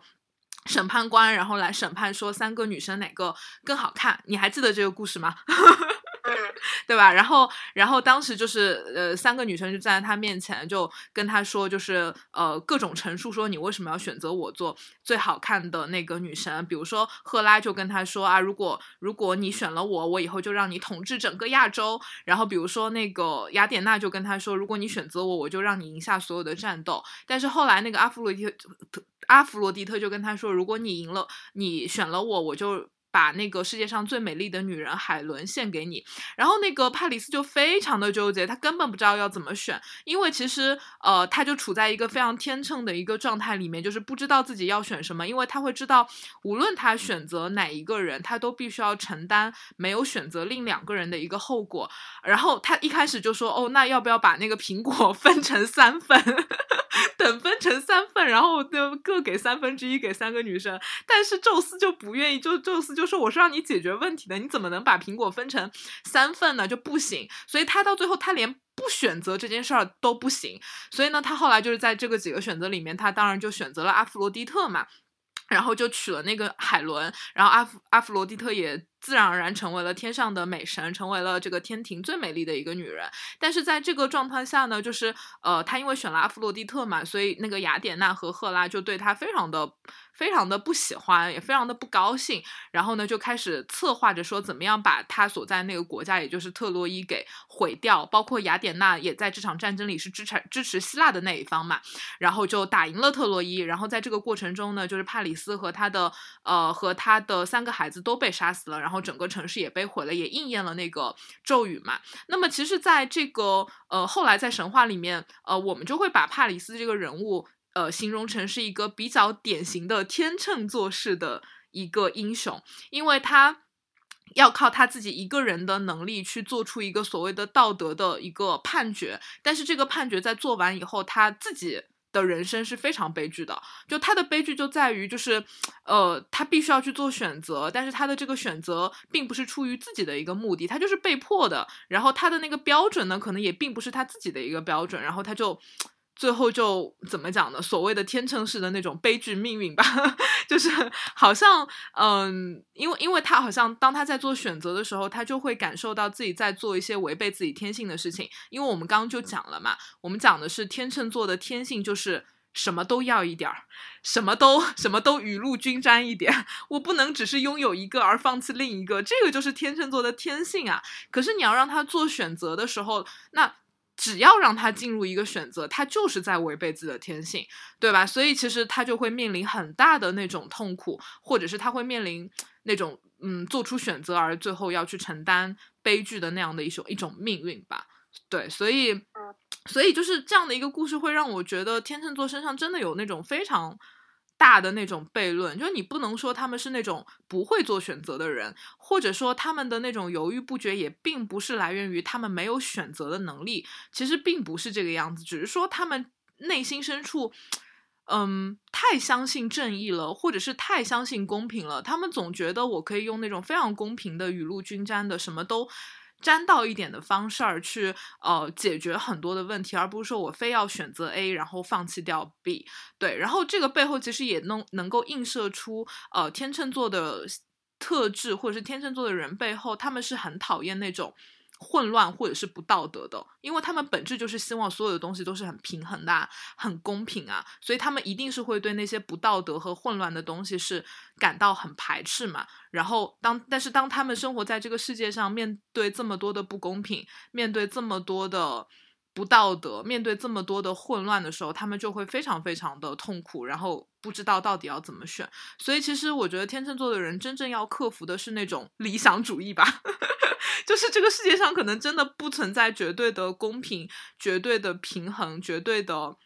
S3: 审判官，然后来审判说三个女生哪个更好看。你还记得这个故事吗？对吧？然后，然后当时就是呃，三个女生就站在他面前，就跟他说，就是呃，各种陈述说你为什么要选择我做最好看的那个女神。比如说赫拉就跟他说啊，如果如果你选了我，我以后就让你统治整个亚洲。然后比如说那个雅典娜就跟他说，如果你选择我，我就让你赢下所有的战斗。但是后来那个阿弗洛狄特阿弗罗狄特就跟他说，如果你赢了，你选了我，我就。把那个世界上最美丽的女人海伦献给你，然后那个帕里斯就非常的纠结，他根本不知道要怎么选，因为其实呃他就处在一个非常天秤的一个状态里面，就是不知道自己要选什么，因为他会知道无论他选择哪一个人，他都必须要承担没有选择另两个人的一个后果。然后他一开始就说哦，那要不要把那个苹果 <laughs> 分成三份，等分成三份，然后就各给三分之一给三个女生，但是宙斯就不愿意，就宙斯就。说我是让你解决问题的，你怎么能把苹果分成三份呢？就不行。所以他到最后，他连不选择这件事儿都不行。所以呢，他后来就是在这个几个选择里面，他当然就选择了阿弗罗狄特嘛，然后就娶了那个海伦，然后阿弗阿弗罗狄特也。自然而然成为了天上的美神，成为了这个天庭最美丽的一个女人。但是在这个状态下呢，就是呃，她因为选了阿弗洛狄特嘛，所以那个雅典娜和赫拉就对她非常的、非常的不喜欢，也非常的不高兴。然后呢，就开始策划着说怎么样把她所在那个国家，也就是特洛伊给毁掉。包括雅典娜也在这场战争里是支持支持希腊的那一方嘛。然后就打赢了特洛伊。然后在这个过程中呢，就是帕里斯和他的呃和他的三个孩子都被杀死了。然后整个城市也被毁了，也应验了那个咒语嘛。那么，其实，在这个呃后来在神话里面，呃，我们就会把帕里斯这个人物，呃，形容成是一个比较典型的天秤座式的一个英雄，因为他要靠他自己一个人的能力去做出一个所谓的道德的一个判决，但是这个判决在做完以后，他自己。的人生是非常悲剧的，就他的悲剧就在于，就是，呃，他必须要去做选择，但是他的这个选择并不是出于自己的一个目的，他就是被迫的，然后他的那个标准呢，可能也并不是他自己的一个标准，然后他就。最后就怎么讲呢？所谓的天秤式的那种悲剧命运吧，<laughs> 就是好像，嗯，因为因为他好像当他在做选择的时候，他就会感受到自己在做一些违背自己天性的事情。因为我们刚刚就讲了嘛，我们讲的是天秤座的天性，就是什么都要一点儿，什么都什么都雨露均沾一点。我不能只是拥有一个而放弃另一个，这个就是天秤座的天性啊。可是你要让他做选择的时候，那。只要让他进入一个选择，他就是在违背自己的天性，对吧？所以其实他就会面临很大的那种痛苦，或者是他会面临那种嗯做出选择而最后要去承担悲剧的那样的一种一种命运吧。对，所以所以就是这样的一个故事，会让我觉得天秤座身上真的有那种非常。大的那种悖论，就是你不能说他们是那种不会做选择的人，或者说他们的那种犹豫不决也并不是来源于他们没有选择的能力，其实并不是这个样子，只是说他们内心深处，嗯，太相信正义了，或者是太相信公平了。他们总觉得我可以用那种非常公平的雨露均沾的，什么都沾到一点的方式儿去呃解决很多的问题，而不是说我非要选择 A，然后放弃掉 B。对，然后这个背后其实也能能够映射出呃天秤座的特质，或者是天秤座的人背后，他们是很讨厌那种。混乱或者是不道德的，因为他们本质就是希望所有的东西都是很平衡的、很公平啊，所以他们一定是会对那些不道德和混乱的东西是感到很排斥嘛。然后当但是当他们生活在这个世界上，面对这么多的不公平，面对这么多的。不道德，面对这么多的混乱的时候，他们就会非常非常的痛苦，然后不知道到底要怎么选。所以，其实我觉得天秤座的人真正要克服的是那种理想主义吧，<laughs> 就是这个世界上可能真的不存在绝对的公平、绝对的平衡、绝对的。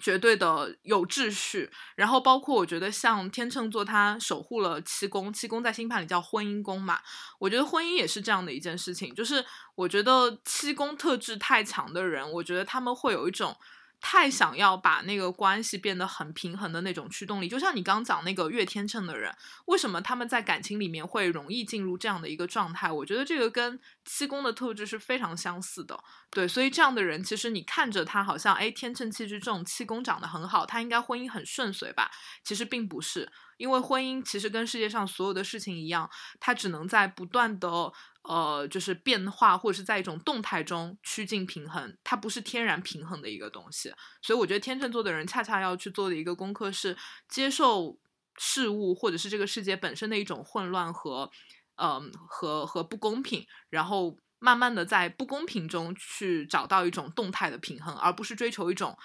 S3: 绝对的有秩序，然后包括我觉得像天秤座，它守护了七宫，七宫在星盘里叫婚姻宫嘛，我觉得婚姻也是这样的一件事情，就是我觉得七宫特质太强的人，我觉得他们会有一种。太想要把那个关系变得很平衡的那种驱动力，就像你刚讲那个月天秤的人，为什么他们在感情里面会容易进入这样的一个状态？我觉得这个跟七宫的特质是非常相似的。对，所以这样的人，其实你看着他好像，哎，天秤气质这种七宫长得很好，他应该婚姻很顺遂吧？其实并不是，因为婚姻其实跟世界上所有的事情一样，它只能在不断的。呃，就是变化或者是在一种动态中趋近平衡，它不是天然平衡的一个东西。所以我觉得天秤座的人恰恰要去做的一个功课是接受事物或者是这个世界本身的一种混乱和，嗯，和和不公平，然后慢慢的在不公平中去找到一种动态的平衡，而不是追求一种。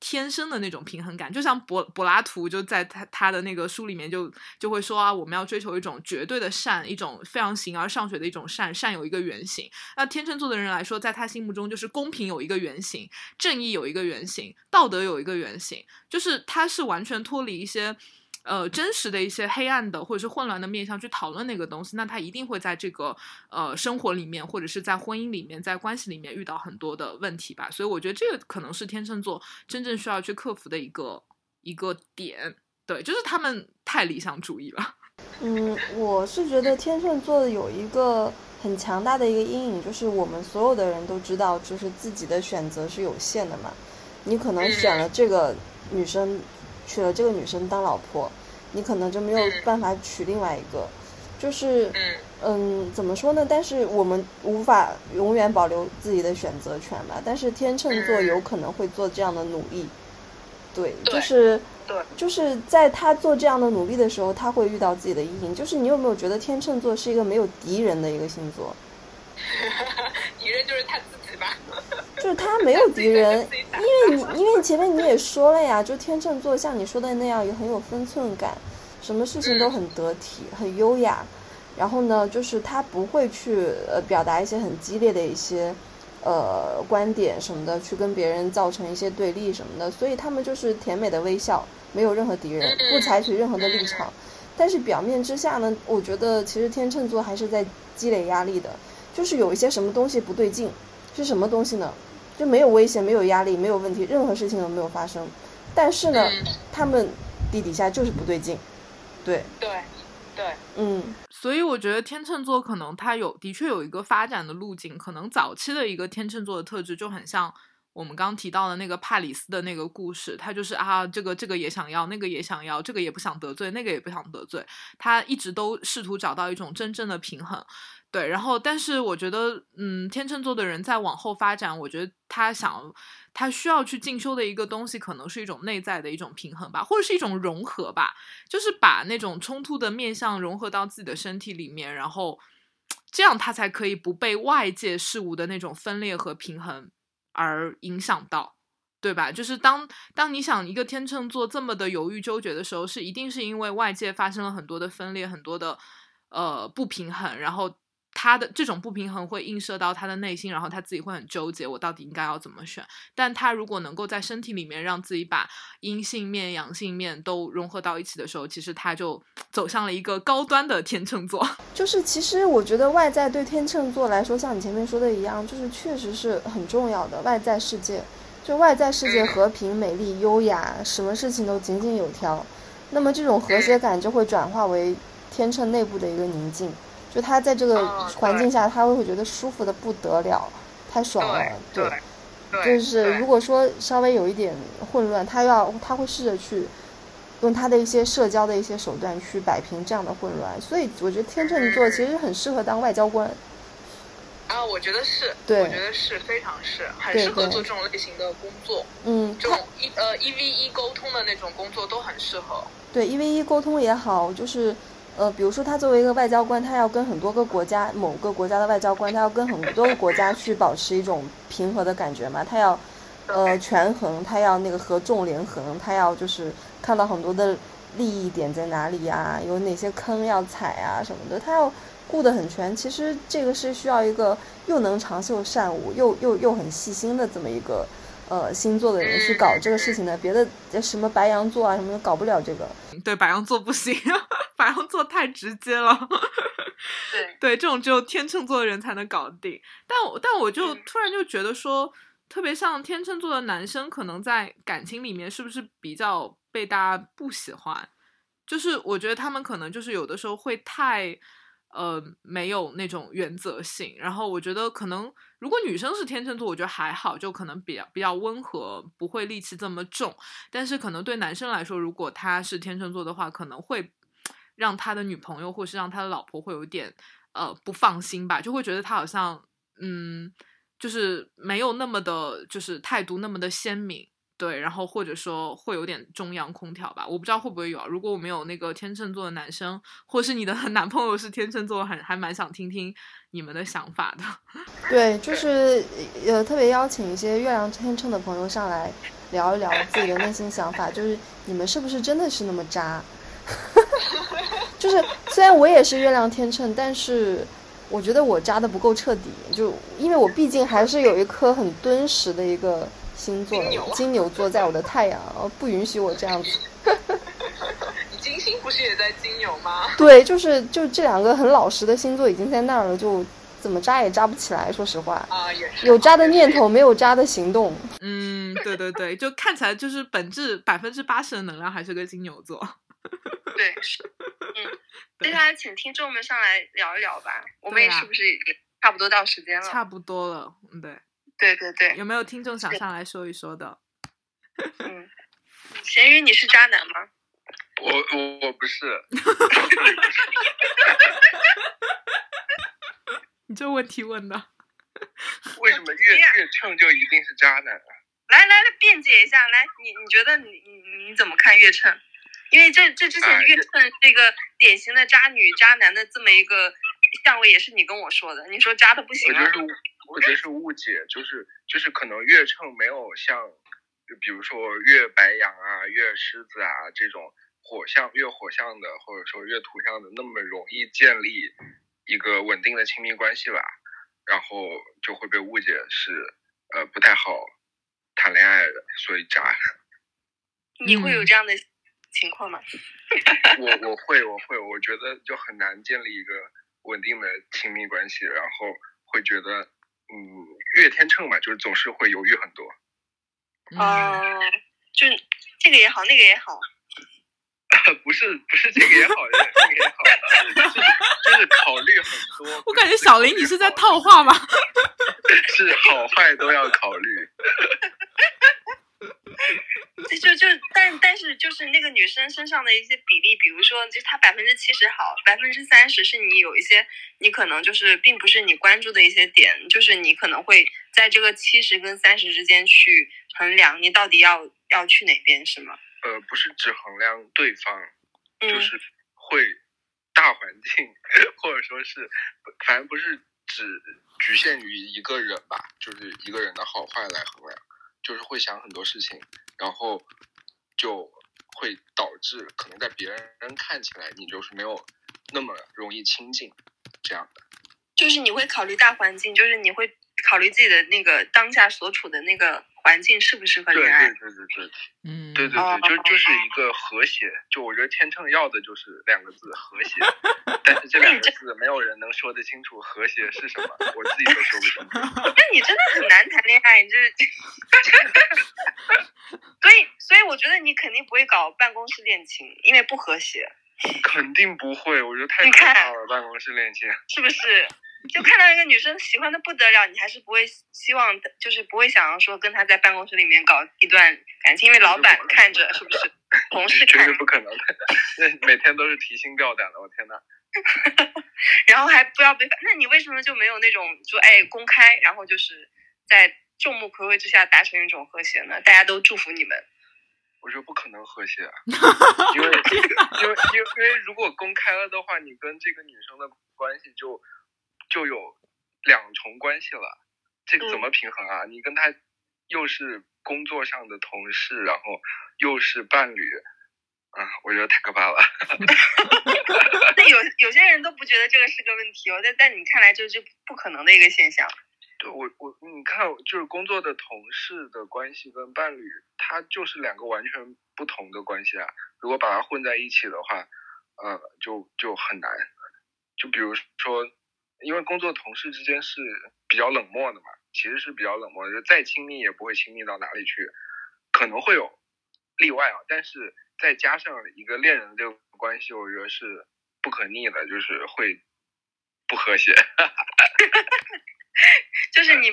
S3: 天生的那种平衡感，就像柏柏拉图就在他他的那个书里面就就会说啊，我们要追求一种绝对的善，一种非常形而上学的一种善，善有一个原型。那天秤座的人来说，在他心目中就是公平有一个原型，正义有一个原型，道德有一个原型，就是他是完全脱离一些。呃，真实的一些黑暗的或者是混乱的面向去讨论那个东西，那他一定会在这个呃生活里面，或者是在婚姻里面，在关系里面遇到很多的问题吧。所以我觉得这个可能是天秤座真正需要去克服的一个一个点。对，就是他们太理想主义了。<laughs>
S4: 嗯，我是觉得天秤座有一个很强大的一个阴影，就是我们所有的人都知道，就是自己的选择是有限的嘛。你可能选了这个女生。娶了这个女生当老婆，你可能就没有办法娶另外一个，就是，嗯，怎么说呢？但是我们无法永远保留自己的选择权吧。但是天秤座有可能会做这样的努力，对，就是，
S5: 对，
S4: 就是在他做这样的努力的时候，他会遇到自己的阴影。就是你有没有觉得天秤座是一个没有敌人的一个星座？<laughs>
S5: 敌人就是他。
S4: 就是他没有敌人，<laughs> 因为你因为前面你也说了呀，就天秤座像你说的那样也很有分寸感，什么事情都很得体、很优雅。然后呢，就是他不会去呃表达一些很激烈的一些呃观点什么的，去跟别人造成一些对立什么的。所以他们就是甜美的微笑，没有任何敌人，不采取任何的立场。但是表面之下呢，我觉得其实天秤座还是在积累压力的，就是有一些什么东西不对劲，是什么东西呢？就没有危险，没有压力，没有问题，任何事情都没有发生。但是呢，他们地底下就是不对劲，对
S5: 对对，
S4: 嗯。
S3: 所以我觉得天秤座可能他有的确有一个发展的路径，可能早期的一个天秤座的特质就很像我们刚提到的那个帕里斯的那个故事，他就是啊，这个这个也想要，那个也想要，这个也不想得罪，那个也不想得罪，他一直都试图找到一种真正的平衡。对，然后，但是我觉得，嗯，天秤座的人在往后发展，我觉得他想，他需要去进修的一个东西，可能是一种内在的一种平衡吧，或者是一种融合吧，就是把那种冲突的面相融合到自己的身体里面，然后这样他才可以不被外界事物的那种分裂和平衡而影响到，对吧？就是当当你想一个天秤座这么的犹豫纠结的时候，是一定是因为外界发生了很多的分裂，很多的呃不平衡，然后。他的这种不平衡会映射到他的内心，然后他自己会很纠结，我到底应该要怎么选？但他如果能够在身体里面让自己把阴性面、阳性面都融合到一起的时候，其实他就走向了一个高端的天秤座。<laughs>
S4: 就是其实我觉得外在对天秤座来说，像你前面说的一样，就是确实是很重要的外在世界。就外在世界和平、美丽、优雅，什么事情都井井有条。那么这种和谐感就会转化为天秤内部的一个宁静，就他在这个环境下，他会会觉得舒服的不得了，太爽了。
S6: 对，
S4: 就是如果说稍微有一点混乱，他要他会试着去用他的一些社交的一些手段去摆平这样的混乱。所以我觉得天秤座其实很适合当外交官。
S6: 啊，我觉得是，
S4: 对，
S6: 我觉得是非常是，很适合做这种类型的工作。
S4: 嗯，
S6: 这种一呃一 v 一沟通的那种工作都很适合。
S4: 对，一 v 一沟通也好，就是呃，比如说他作为一个外交官，他要跟很多个国家，某个国家的外交官，他要跟很多个国家去保持一种平和的感觉嘛，他要呃权衡，他要那个合纵连横，他要就是看到很多的利益点在哪里呀，有哪些坑要踩啊什么的，他要。顾得很全，其实这个是需要一个又能长袖善舞，又又又很细心的这么一个，呃，星座的人去搞这个事情的。别的什么白羊座啊什么的搞不了这个。
S3: 对，白羊座不行，<laughs> 白羊座太直接了。
S6: 对 <laughs>
S3: 对，这种只有天秤座的人才能搞定。但我但我就突然就觉得说，特别像天秤座的男生，可能在感情里面是不是比较被大家不喜欢？就是我觉得他们可能就是有的时候会太。呃，没有那种原则性。然后我觉得，可能如果女生是天秤座，我觉得还好，就可能比较比较温和，不会戾气这么重。但是可能对男生来说，如果他是天秤座的话，可能会 <tsk> 让他的女朋友或是让他的老婆会有点呃不放心吧，就会觉得他好像嗯，就是没有那么的，就是态度那么的鲜明。对，然后或者说会有点中央空调吧，我不知道会不会有啊。如果我们有那个天秤座的男生，或是你的 <laughs> 男朋友是天秤座，还还蛮想听听你们的想法的。<laughs>
S4: 对，就是呃，特别邀请一些月亮天秤的朋友上来聊一聊自己的内心想法，就是你们是不是真的是那么渣？<laughs> 就是虽然我也是月亮天秤，但是我觉得我渣的不够彻底，就因为我毕竟还是有一颗很敦实的一个。星座金牛座在我的太阳，不允许我这样子。
S6: 你 <laughs> 金星不是也在金牛吗？
S4: 对，就是就这两个很老实的星座已经在那儿了，就怎么扎也扎不起来。说实话
S6: 啊，也是
S4: 有扎的念头，没有扎的行动。
S3: 嗯，对对对，就看起来就是本质百分之八十的能量还是个金牛座。
S6: 对，是。<laughs> 嗯，接下来请听众们上来聊一聊吧。我们也是不是也差不多到时间了？
S3: 差不多了，嗯，对。
S6: 对对对，
S3: 有没有听众想上来说一说的？
S6: 嗯，咸鱼，你是渣男吗？
S7: 我我我不是。<laughs>
S3: 你这问题问的。<laughs>
S7: 为什么越越秤就一定是渣男啊？
S6: 来来来，辩解一下，来，你你觉得你你你怎么看越秤？因为这这之前越秤这个典型的渣女渣男的这么一个相位，也是你跟我说的，你说渣的不行。
S7: 我觉得是误解，就是就是可能月秤没有像，比如说月白羊啊、月狮子啊这种火象、月火象的，或者说月土象的那么容易建立一个稳定的亲密关系吧，然后就会被误解是呃不太好谈恋爱的，所以渣。<laughs>
S6: 你会有这样的情况吗？<laughs>
S7: 我我会我会，我觉得就很难建立一个稳定的亲密关系，然后会觉得。嗯，月天秤嘛，就是总是会犹豫很多。
S6: 啊，就这个也好，那个也好。<laughs>
S7: 不是不是这个也好，那个也好，就是就是考虑很多。
S3: 我感觉小林你是在套话吗？<laughs>
S7: 是好坏都要考虑。<laughs>
S6: 就就但但是就是那个女生身上的一些比例，比如说，就她百分之七十好，百分之三十是你有一些你可能就是并不是你关注的一些点，就是你可能会在这个七十跟三十之间去衡量你到底要要去哪边，是吗？
S7: 呃，不是只衡量对方，就是会大环境，或者说是反正不是只局限于一个人吧，就是一个人的好坏来衡量。就是会想很多事情，然后就会导致可能在别人看起来你就是没有那么容易亲近，这样的。
S6: 就是你会考虑大环境，就是你会考虑自己的那个当下所处的那个环境适不适合恋爱。
S7: 对对对对对，
S3: 嗯，
S7: 对对对，就就是一个和谐。就我觉得天秤要的就是两个字和谐，<laughs> 但是这两个字没有人能说得清楚和谐是什么，我自己都说不清楚。<laughs>
S6: 那你真的很难谈恋爱，你这，<laughs> 所以所以我觉得你肯定不会搞办公室恋情，因为不和谐。
S7: 肯定不会，我觉得太可怕了，办公室恋情
S6: 是不是？就看到一个女生喜欢的不得了，你还是不会希望，就是不会想要说跟她在办公室里面搞一段感情，因为老板看着是不是？<laughs> 同事
S7: 绝对不可能的，那每天都是提心吊胆的，我天呐。<laughs>
S6: 然后还不要被，那你为什么就没有那种就哎公开，然后就是在众目睽睽之下达成一种和谐呢？大家都祝福你们。
S7: 我觉得不可能和谐，<laughs> 因为因为因为因为如果公开了的话，你跟这个女生的关系就就有两重关系了，这个怎么平衡啊？你跟他又是工作上的同事，然后又是伴侣，啊，我觉得太可怕了。<laughs>
S6: 那有有些人都不觉得这个是个问题哦，在在你看来就是不可能的一个现象。<laughs>
S7: 对我我你看，就是工作的同事的关系跟伴侣，他就是两个完全不同的关系啊。如果把它混在一起的话，呃，就就很难。就比如说，因为工作同事之间是比较冷漠的嘛，其实是比较冷漠的，就再亲密也不会亲密到哪里去。可能会有例外啊，但是再加上一个恋人的这个关系，我觉得是不可逆的，就是会不和谐。<laughs>
S6: 就是你，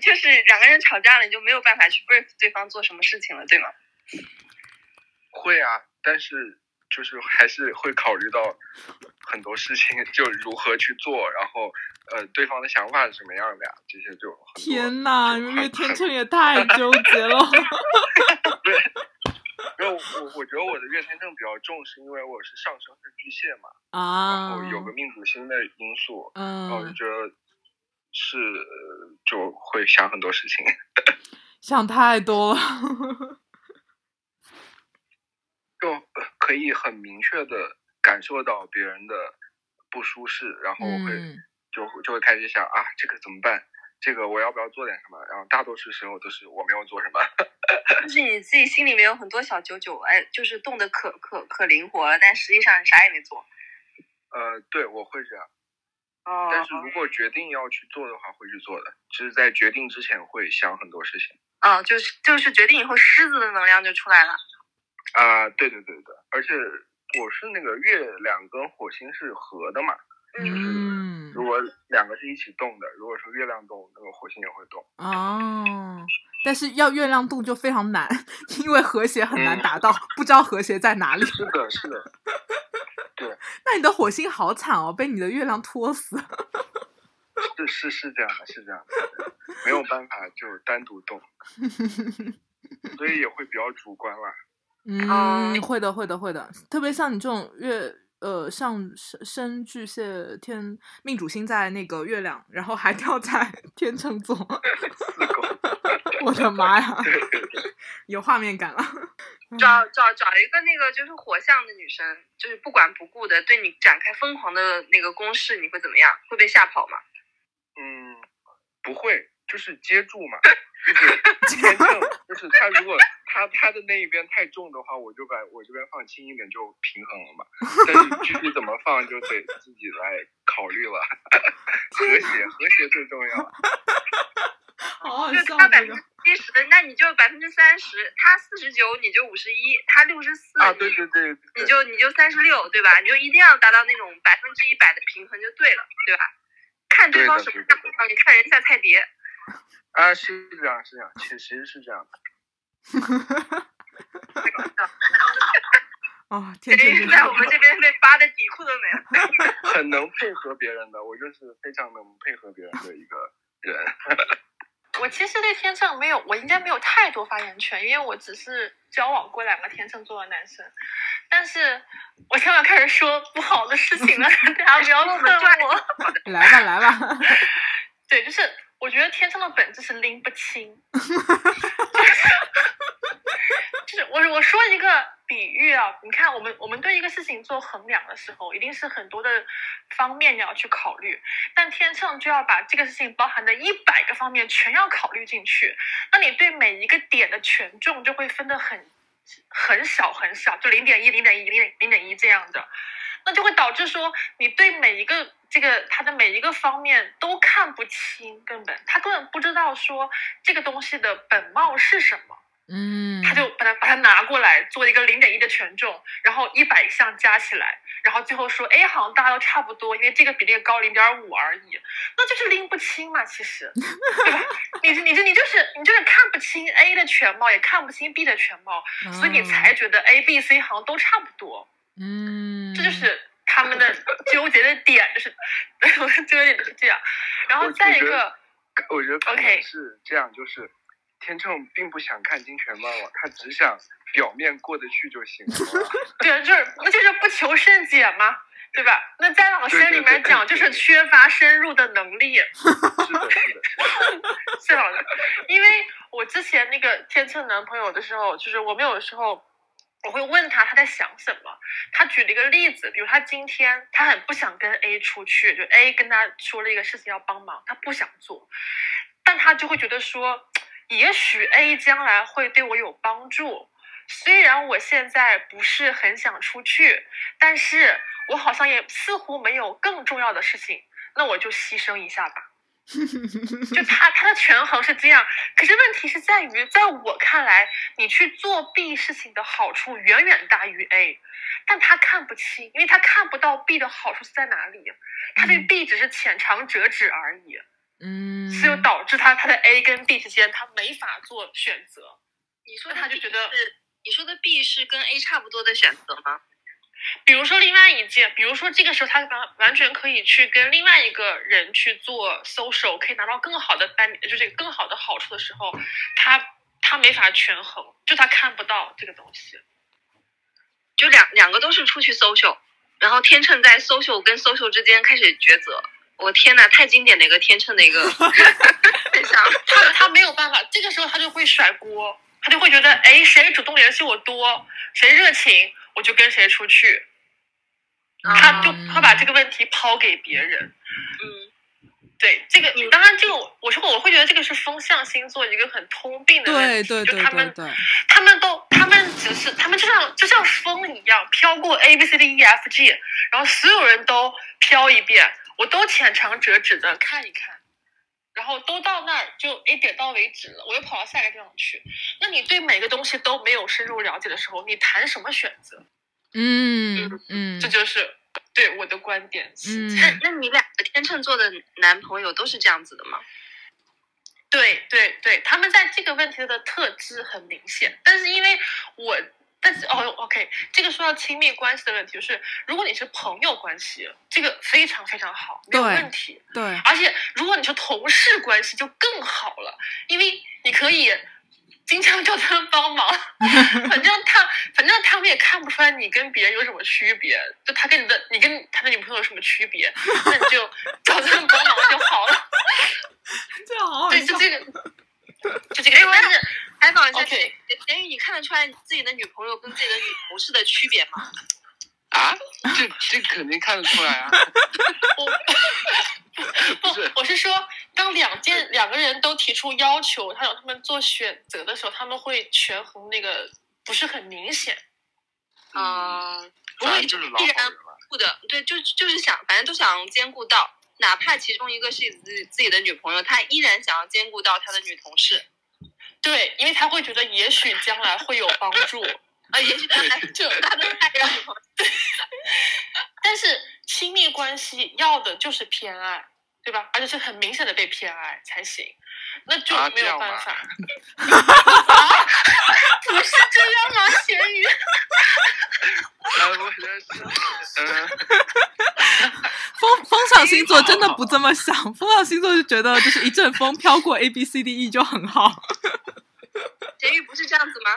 S6: 就是两个人吵架了，你就没有办法去 brief 对方做什么事情了，对吗？
S7: 会啊，但是就是还是会考虑到很多事情，<laughs> 就如何去做，然后呃，对方的想法是什么样的呀？这些就
S3: 天呐，你们天秤也太纠结了。<laughs>
S7: 对，因为我我觉得我的月天秤比较重，是因为我是上升是巨蟹嘛，
S3: 啊，
S7: 然后有个命主星的因素，
S3: 嗯，
S7: 然后我就觉得。是，就会想很多事情，<laughs>
S3: 想太多了，
S7: 就可以很明确的感受到别人的不舒适，然后会就就会开始想啊，这个怎么办？这个我要不要做点什么？然后大多数时候都是我没有做什么，
S6: 就 <laughs> 是你自己心里面有很多小九九，哎，就是动的可可可灵活了，但实际上啥也没做。
S7: 呃，对，我会这样。
S6: 哦，
S7: 但是如果决定要去做的话，会去做的。只是，在决定之前会想很多事情。
S6: 嗯，就是就是决定以后，狮子的能量就出来了。
S7: 啊，对对对对，而且我是那个月亮跟火星是合的嘛，就是如果两个是一起动的，如果说月亮动，那个火星也会动。
S3: 哦，但是要月亮动就非常难，因为和谐很难达到，不知道和谐在哪里。
S7: 是的，是的。<laughs> 对，
S3: 那你的火星好惨哦，被你的月亮拖死。
S7: 是是是这样的，是这样的，没有办法就单独动，<laughs> 所以也会比较主观啦。
S3: 嗯，会的，会的，会的。特别像你这种月，呃，上升升巨蟹天命主星在那个月亮，然后还掉在 <laughs> 天秤座，我的妈呀，<laughs> 有画面感了。
S6: 找找找一个那个就是火象的女生，就是不管不顾的对你展开疯狂的那个攻势，你会怎么样？会被吓跑吗？
S7: 嗯，不会，就是接住嘛，<laughs> 就是 <laughs> 就是他如果他他的那一边太重的话，我就把我这边放轻一点就平衡了嘛。但是具体怎么放就得自己来考虑了，和谐和谐最重要。
S6: 就他百分之七十，那你就百分之三十，他四十九，你就五十一，他六十四，
S7: 啊对对对，
S6: 你就你就三十六，对吧？你就一定要达到那种百分之一百的平衡就对了，对吧？看对方什么样，你看人下菜碟。
S7: 啊，是这样，是这样，其实是这样的。<laughs>
S3: 哦，天天
S6: 在我们这边被扒的底裤都没
S7: 了。<laughs> 很能配合别人的，我就是非常能配合别人的一个人。<laughs>
S8: 我其实对天秤没有，我应该没有太多发言权，因为我只是交往过两个天秤座的男生。但是我现在开始说不好的事情了，大家不要恨我。
S3: 来吧，来吧。
S8: 对，就是我觉得天秤的本质是拎不清。<laughs> 就是我我说一个比喻啊，你看我们我们对一个事情做衡量的时候，一定是很多的方面你要去考虑，但天秤就要把这个事情包含的一百个方面全要考虑进去，那你对每一个点的权重就会分得很很小很小，就零点一、零点一、零点零点一这样的，那就会导致说你对每一个这个它的每一个方面都看不清，根本他根本不知道说这个东西的本貌是什么。
S3: 嗯，
S8: 他就把它把它拿过来做一个零点一的权重，然后一百项加起来，然后最后说 A 好像大家都差不多，因为这个比那个高零点五而已，那就是拎不清嘛，其实，<laughs> 对吧？你你这你就是你就是看不清 A 的全貌，也看不清 B 的全貌，所以你才觉得 A、B、C 好像都差不多。
S3: 嗯，
S8: 这就是他们的 <laughs> 纠结的点，就是 <laughs> 纠结点就是这样。然后再一个，
S7: 我觉得可能
S8: OK
S7: 是这样，就是。天秤并不想看金全貌啊，他只想表面过得去就行了。<laughs>
S8: 对啊，就是那就是不求甚解嘛，对吧？那在老师里面讲，就是缺乏深入的能力。
S7: 是的，是的，是的。
S8: 是好的，因为我之前那个天秤男朋友的时候，就是我们有的时候我会问他他在想什么。他举了一个例子，比如他今天他很不想跟 A 出去，就 A 跟他说了一个事情要帮忙，他不想做，但他就会觉得说。也许 A 将来会对我有帮助，虽然我现在不是很想出去，但是我好像也似乎没有更重要的事情，那我就牺牲一下吧。<laughs> 就他他的权衡是这样，可是问题是在于，在我看来，你去做 B 事情的好处远远大于 A，但他看不清，因为他看不到 B 的好处是在哪里，他对 B 只是浅尝辄止而已。
S3: 嗯，
S8: 所以导致他他的 A 跟 B 之间他没法做选择。
S9: 你说
S8: 他就觉得
S9: 是你说的 B 是跟 A 差不多的选择吗？
S8: 比如说另外一件，比如说这个时候他完完全可以去跟另外一个人去做 social，可以拿到更好的单，就是更好的好处的时候，他他没法权衡，就他看不到这个东西。
S9: 就两两个都是出去 social，然后天秤在 social 跟 social 之间开始抉择。我天呐，太经典的一个天秤的一个 <laughs> 分享，
S8: 他他没有办法，这个时候他就会甩锅，他就会觉得，哎，谁主动联系我多，谁热情，我就跟谁出去，他就他把这个问题抛给别人。
S9: 嗯，
S8: 对，这个你当然，这个我说我会觉得这个是风象星座一个很通病的问
S3: 题，对
S8: 对，就他们，他们都他们只是他们就像就像风一样飘过 A B C D E F G，然后所有人都飘一遍。我都浅尝辄止的看一看，然后都到那儿就诶点到为止了，我又跑到下一个地方去。那你对每个东西都没有深入了解的时候，你谈什么选择？
S3: 嗯嗯，
S8: 这就是对我的观点。
S3: 嗯，
S9: 那那你两个天秤座的男朋友都是这样子的吗？
S8: 对对对，他们在这个问题的特质很明显，但是因为我。但是哦，OK，这个说到亲密关系的问题，就是如果你是朋友关系，这个非常非常好，没有问题。
S3: 对，
S8: 而且如果你是同事关系，就更好了，因为你可以经常叫他们帮忙，<laughs> 反正他反正他们也看不出来你跟别人有什么区别，就他跟你的你跟他的女朋友有什么区别，那你就 <laughs> 找他们帮忙就好了。<laughs>
S3: 这好
S8: 对，就这个。就这个，但是
S9: 采访一下，咸鱼，你看得出来自己的女朋友跟自己的女同事的区别吗？
S7: 啊，这这肯定看得出来啊！<laughs>
S8: 不，不，我是说，当两件两个人都提出要求，他让他们做选择的时候，他们会权衡那个不是很明显。
S9: 嗯，不会就是
S7: 必
S9: 然不的，对，就就是想，反正都想兼顾到。哪怕其中一个是自自己的女朋友，他依然想要兼顾到他的女同事。
S8: 对，因为他会觉得也许将来会有帮助
S9: 啊，也许将来就他的爱让女朋友。<laughs>
S8: 但是亲密关系要的就是偏爱，对吧？而且是很明显的被偏爱才行，那就没有办法。<laughs> 啊，不是这样吗？咸鱼。
S7: 我觉得是，嗯。
S3: 风风象星座真的不这么想，风象星座就觉得就是一阵风飘过 A B C D E 就很好。
S9: 咸鱼不是这样子吗？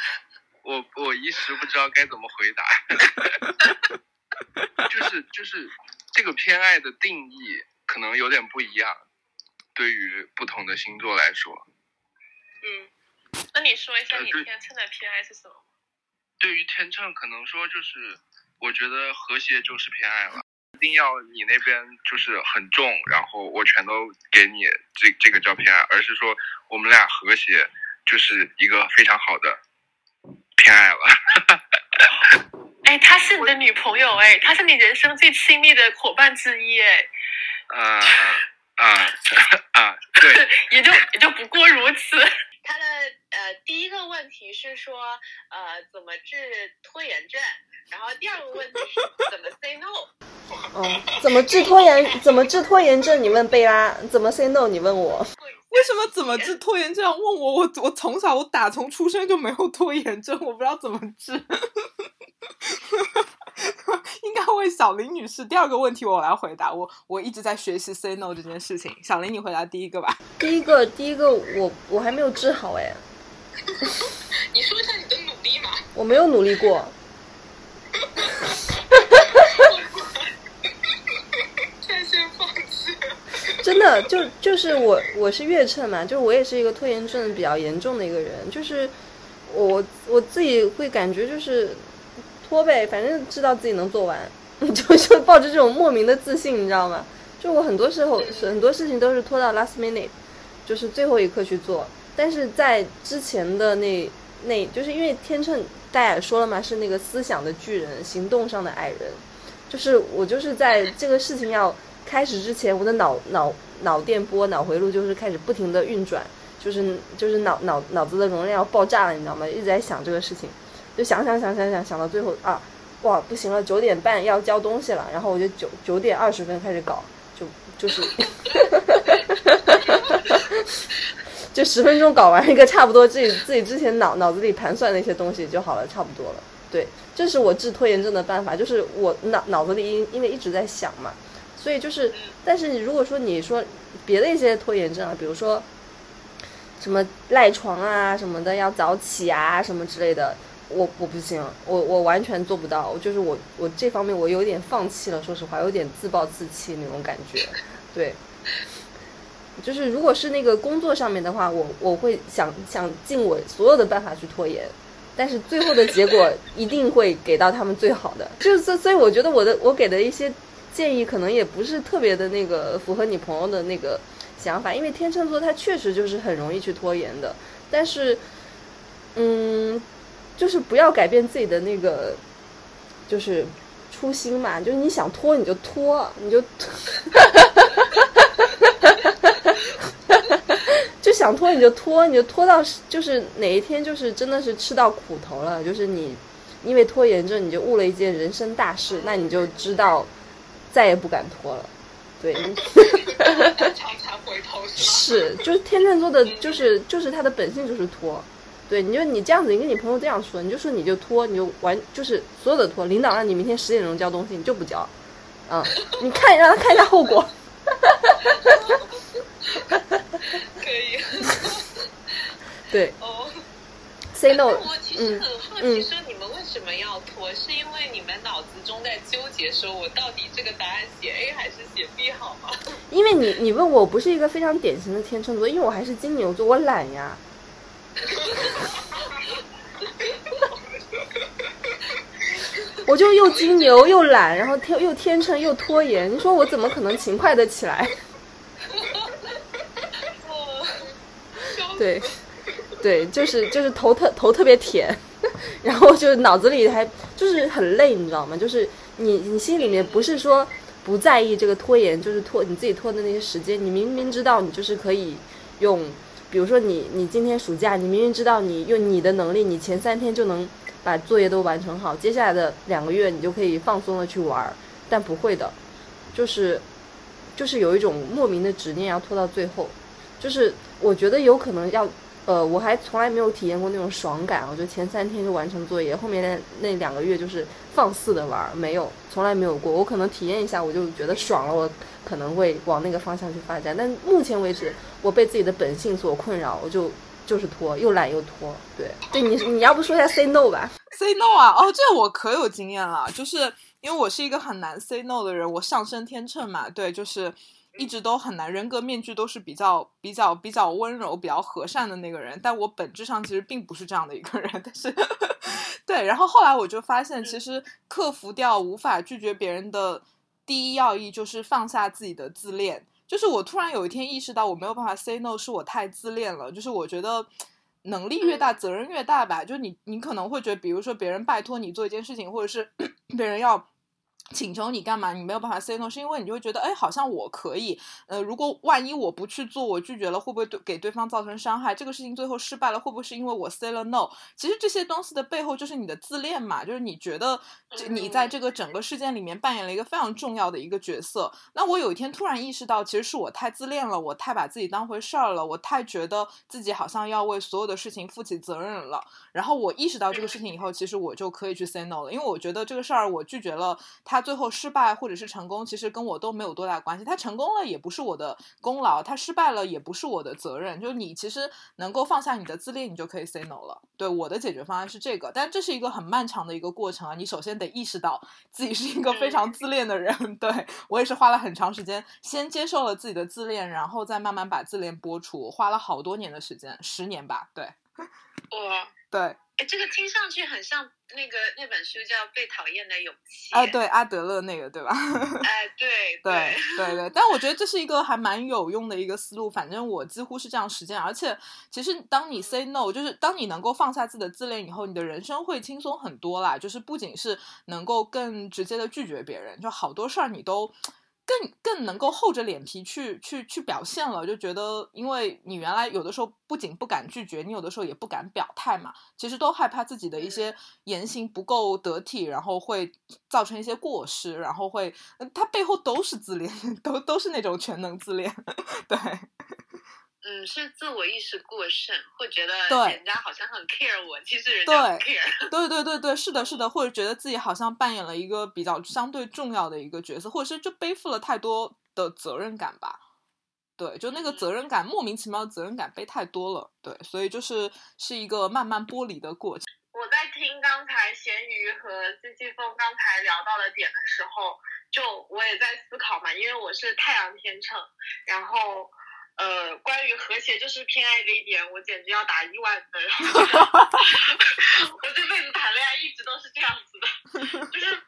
S9: <laughs>
S7: 我我一时不知道该怎么回答。就是就是这个偏爱的定义可能有点不一样，对于不同的星座来说。
S8: 嗯，那你说一下你天秤的偏爱是什么？
S7: 对于天秤，可能说就是，我觉得和谐就是偏爱了。一定要你那边就是很重，然后我全都给你，这这个叫偏爱，而是说我们俩和谐就是一个非常好的偏爱了。
S8: 哎，她是你的 <laughs> 女朋友哎，她是你人生最亲密的伙伴之一哎。
S7: 啊啊啊！对，<laughs>
S8: 也就也就不过如此。<laughs>
S9: 他的呃第一个问题是说呃怎么治拖延症，然后第二个问题是 <laughs> 怎么 say no。
S4: 嗯，怎么治拖延？怎么治拖延症？你问贝拉，怎么 say no？你问我，
S3: 为什么怎么治拖延症？问我，我我从小我打从出生就没有拖延症，我不知道怎么治。<laughs> 应该问小林女士。第二个问题我来回答，我我一直在学习 say no 这件事情。小林，你回答第一个吧。
S4: 第一个，第一个，我我还没有治好哎。<laughs>
S5: 你说一下你的努力嘛？
S4: 我没有努力过。<laughs> 真的就就是我我是月秤嘛，就是我也是一个拖延症比较严重的一个人，就是我我自己会感觉就是拖呗，反正知道自己能做完，<laughs> 就就抱着这种莫名的自信，你知道吗？就我很多时候很多事情都是拖到 last minute，就是最后一刻去做，但是在之前的那那，就是因为天秤大家也说了嘛，是那个思想的巨人，行动上的矮人，就是我就是在这个事情要。开始之前，我的脑脑脑电波、脑回路就是开始不停的运转，就是就是脑脑脑子的容量要爆炸了，你知道吗？一直在想这个事情，就想想想想想想到最后啊，哇，不行了，九点半要交东西了，然后我就九九点二十分开始搞，就就是，<laughs> 就十分钟搞完一个差不多自己自己之前脑脑子里盘算的一些东西就好了，差不多了。对，这是我治拖延症的办法，就是我脑脑子里因因为一直在想嘛。所以就是，但是你如果说你说别的一些拖延症啊，比如说什么赖床啊什么的，要早起啊什么之类的，我我不行，我我完全做不到。就是我我这方面我有点放弃了，说实话，有点自暴自弃那种感觉。对，就是如果是那个工作上面的话，我我会想想尽我所有的办法去拖延，但是最后的结果一定会给到他们最好的。就是所以我觉得我的我给的一些。建议可能也不是特别的那个符合你朋友的那个想法，因为天秤座他确实就是很容易去拖延的。但是，嗯，就是不要改变自己的那个，就是初心嘛。就是你想拖你就拖，你就，<laughs> 就想拖你就拖，你就拖到就是哪一天就是真的是吃到苦头了，就是你因为拖延症你就误了一件人生大事，那你就知道。再也不敢拖了，对，<laughs> 是，就是天秤座的，就是就是他的本性就是拖，对，你就你这样子，你跟你朋友这样说，你就说你就拖，你就完，就是所有的拖，领导让你明天十点钟交东西，你就不交，嗯，你看让他看一下后果，<laughs>
S5: 可以，
S4: 对。
S5: 哦 Say no。我其实很好奇，说你们为什么要拖？是因为你们脑子中在纠结，说我到底这个答案写 A 还是写 B 好吗？
S4: 因为你，你问我不是一个非常典型的天秤座，因为我还是金牛座，我懒呀。我就又金牛又懒，然后天又天秤又拖延，你说我怎么可能勤快的起来？对。对，就是就是头特头特别甜，<laughs> 然后就是脑子里还就是很累，你知道吗？就是你你心里面不是说不在意这个拖延，就是拖你自己拖的那些时间，你明明知道你就是可以用，比如说你你今天暑假，你明明知道你用你的能力，你前三天就能把作业都完成好，接下来的两个月你就可以放松的去玩，但不会的，就是就是有一种莫名的执念要拖到最后，就是我觉得有可能要。呃，我还从来没有体验过那种爽感。我就前三天就完成作业，后面那那两个月就是放肆的玩，没有，从来没有过。我可能体验一下，我就觉得爽了，我可能会往那个方向去发展。但目前为止，我被自己的本性所困扰，我就就是拖，又懒又拖。对，对你你要不说一下 say no 吧
S3: ？say no 啊，哦，这我可有经验了，就是因为我是一个很难 say no 的人，我上升天秤嘛，对，就是。一直都很难，人格面具都是比较比较比较温柔、比较和善的那个人，但我本质上其实并不是这样的一个人。<laughs> 但是，对，对，然后后来我就发现，其实克服掉无法拒绝别人的第一要义就是放下自己的自恋。就是我突然有一天意识到，我没有办法 say no，是我太自恋了。就是我觉得能力越大，责任越大吧。就你，你可能会觉得，比如说别人拜托你做一件事情，或者是 <clears throat> 别人要。请求你干嘛？你没有办法 say no，是因为你就会觉得，哎，好像我可以。呃，如果万一我不去做，我拒绝了，会不会对给对方造成伤害？这个事情最后失败了，会不会是因为我 say 了 no？其实这些东西的背后就是你的自恋嘛，就是你觉得你在这个整个事件里面扮演了一个非常重要的一个角色。那我有一天突然意识到，其实是我太自恋了，我太把自己当回事儿了，我太觉得自己好像要为所有的事情负起责任了。然后我意识到这个事情以后，其实我就可以去 say no 了，因为我觉得这个事儿我拒绝了，他最后失败。或者是成功，其实跟我都没有多大关系。他成功了也不是我的功劳，他失败了也不是我的责任。就是你其实能够放下你的自恋，你就可以 say no 了。对我的解决方案是这个，但这是一个很漫长的一个过程啊。你首先得意识到自己是一个非常自恋的人。<laughs> 对我也是花了很长时间，先接受了自己的自恋，然后再慢慢把自恋剥除，花了好多年的时间，十年吧。对，
S9: 我
S3: 对，
S9: 哎，这个听上去很像。那个那本书叫《被讨厌的勇气》
S3: 啊，对阿德勒那个对吧？<laughs>
S9: 哎，对
S3: 对对对，但我觉得这是一个还蛮有用的一个思路。反正我几乎是这样实践，而且其实当你 say no，就是当你能够放下自己的自恋以后，你的人生会轻松很多啦。就是不仅是能够更直接的拒绝别人，就好多事儿你都。更更能够厚着脸皮去去去表现了，就觉得，因为你原来有的时候不仅不敢拒绝，你有的时候也不敢表态嘛，其实都害怕自己的一些言行不够得体，然后会造成一些过失，然后会，他背后都是自恋，<laughs> 都都是那种全能自恋，<laughs> 对。
S9: 嗯，是自我意识过剩，会觉得
S3: 对
S9: 人家好像很 care 我，其实人家不 care。<laughs>
S3: 对对对对，是的，是的，或者觉得自己好像扮演了一个比较相对重要的一个角色，或者是就背负了太多的责任感吧。对，就那个责任感，莫名其妙的责任感背太多了。对，所以就是是一个慢慢剥离的过程。
S9: 我在听刚才咸鱼和季季风刚才聊到的点的时候，就我也在思考嘛，因为我是太阳天秤，然后。呃，关于和谐就是偏爱这一点，我简直要打一万分。<laughs> 我这辈子谈恋爱一直都是这样子的，就是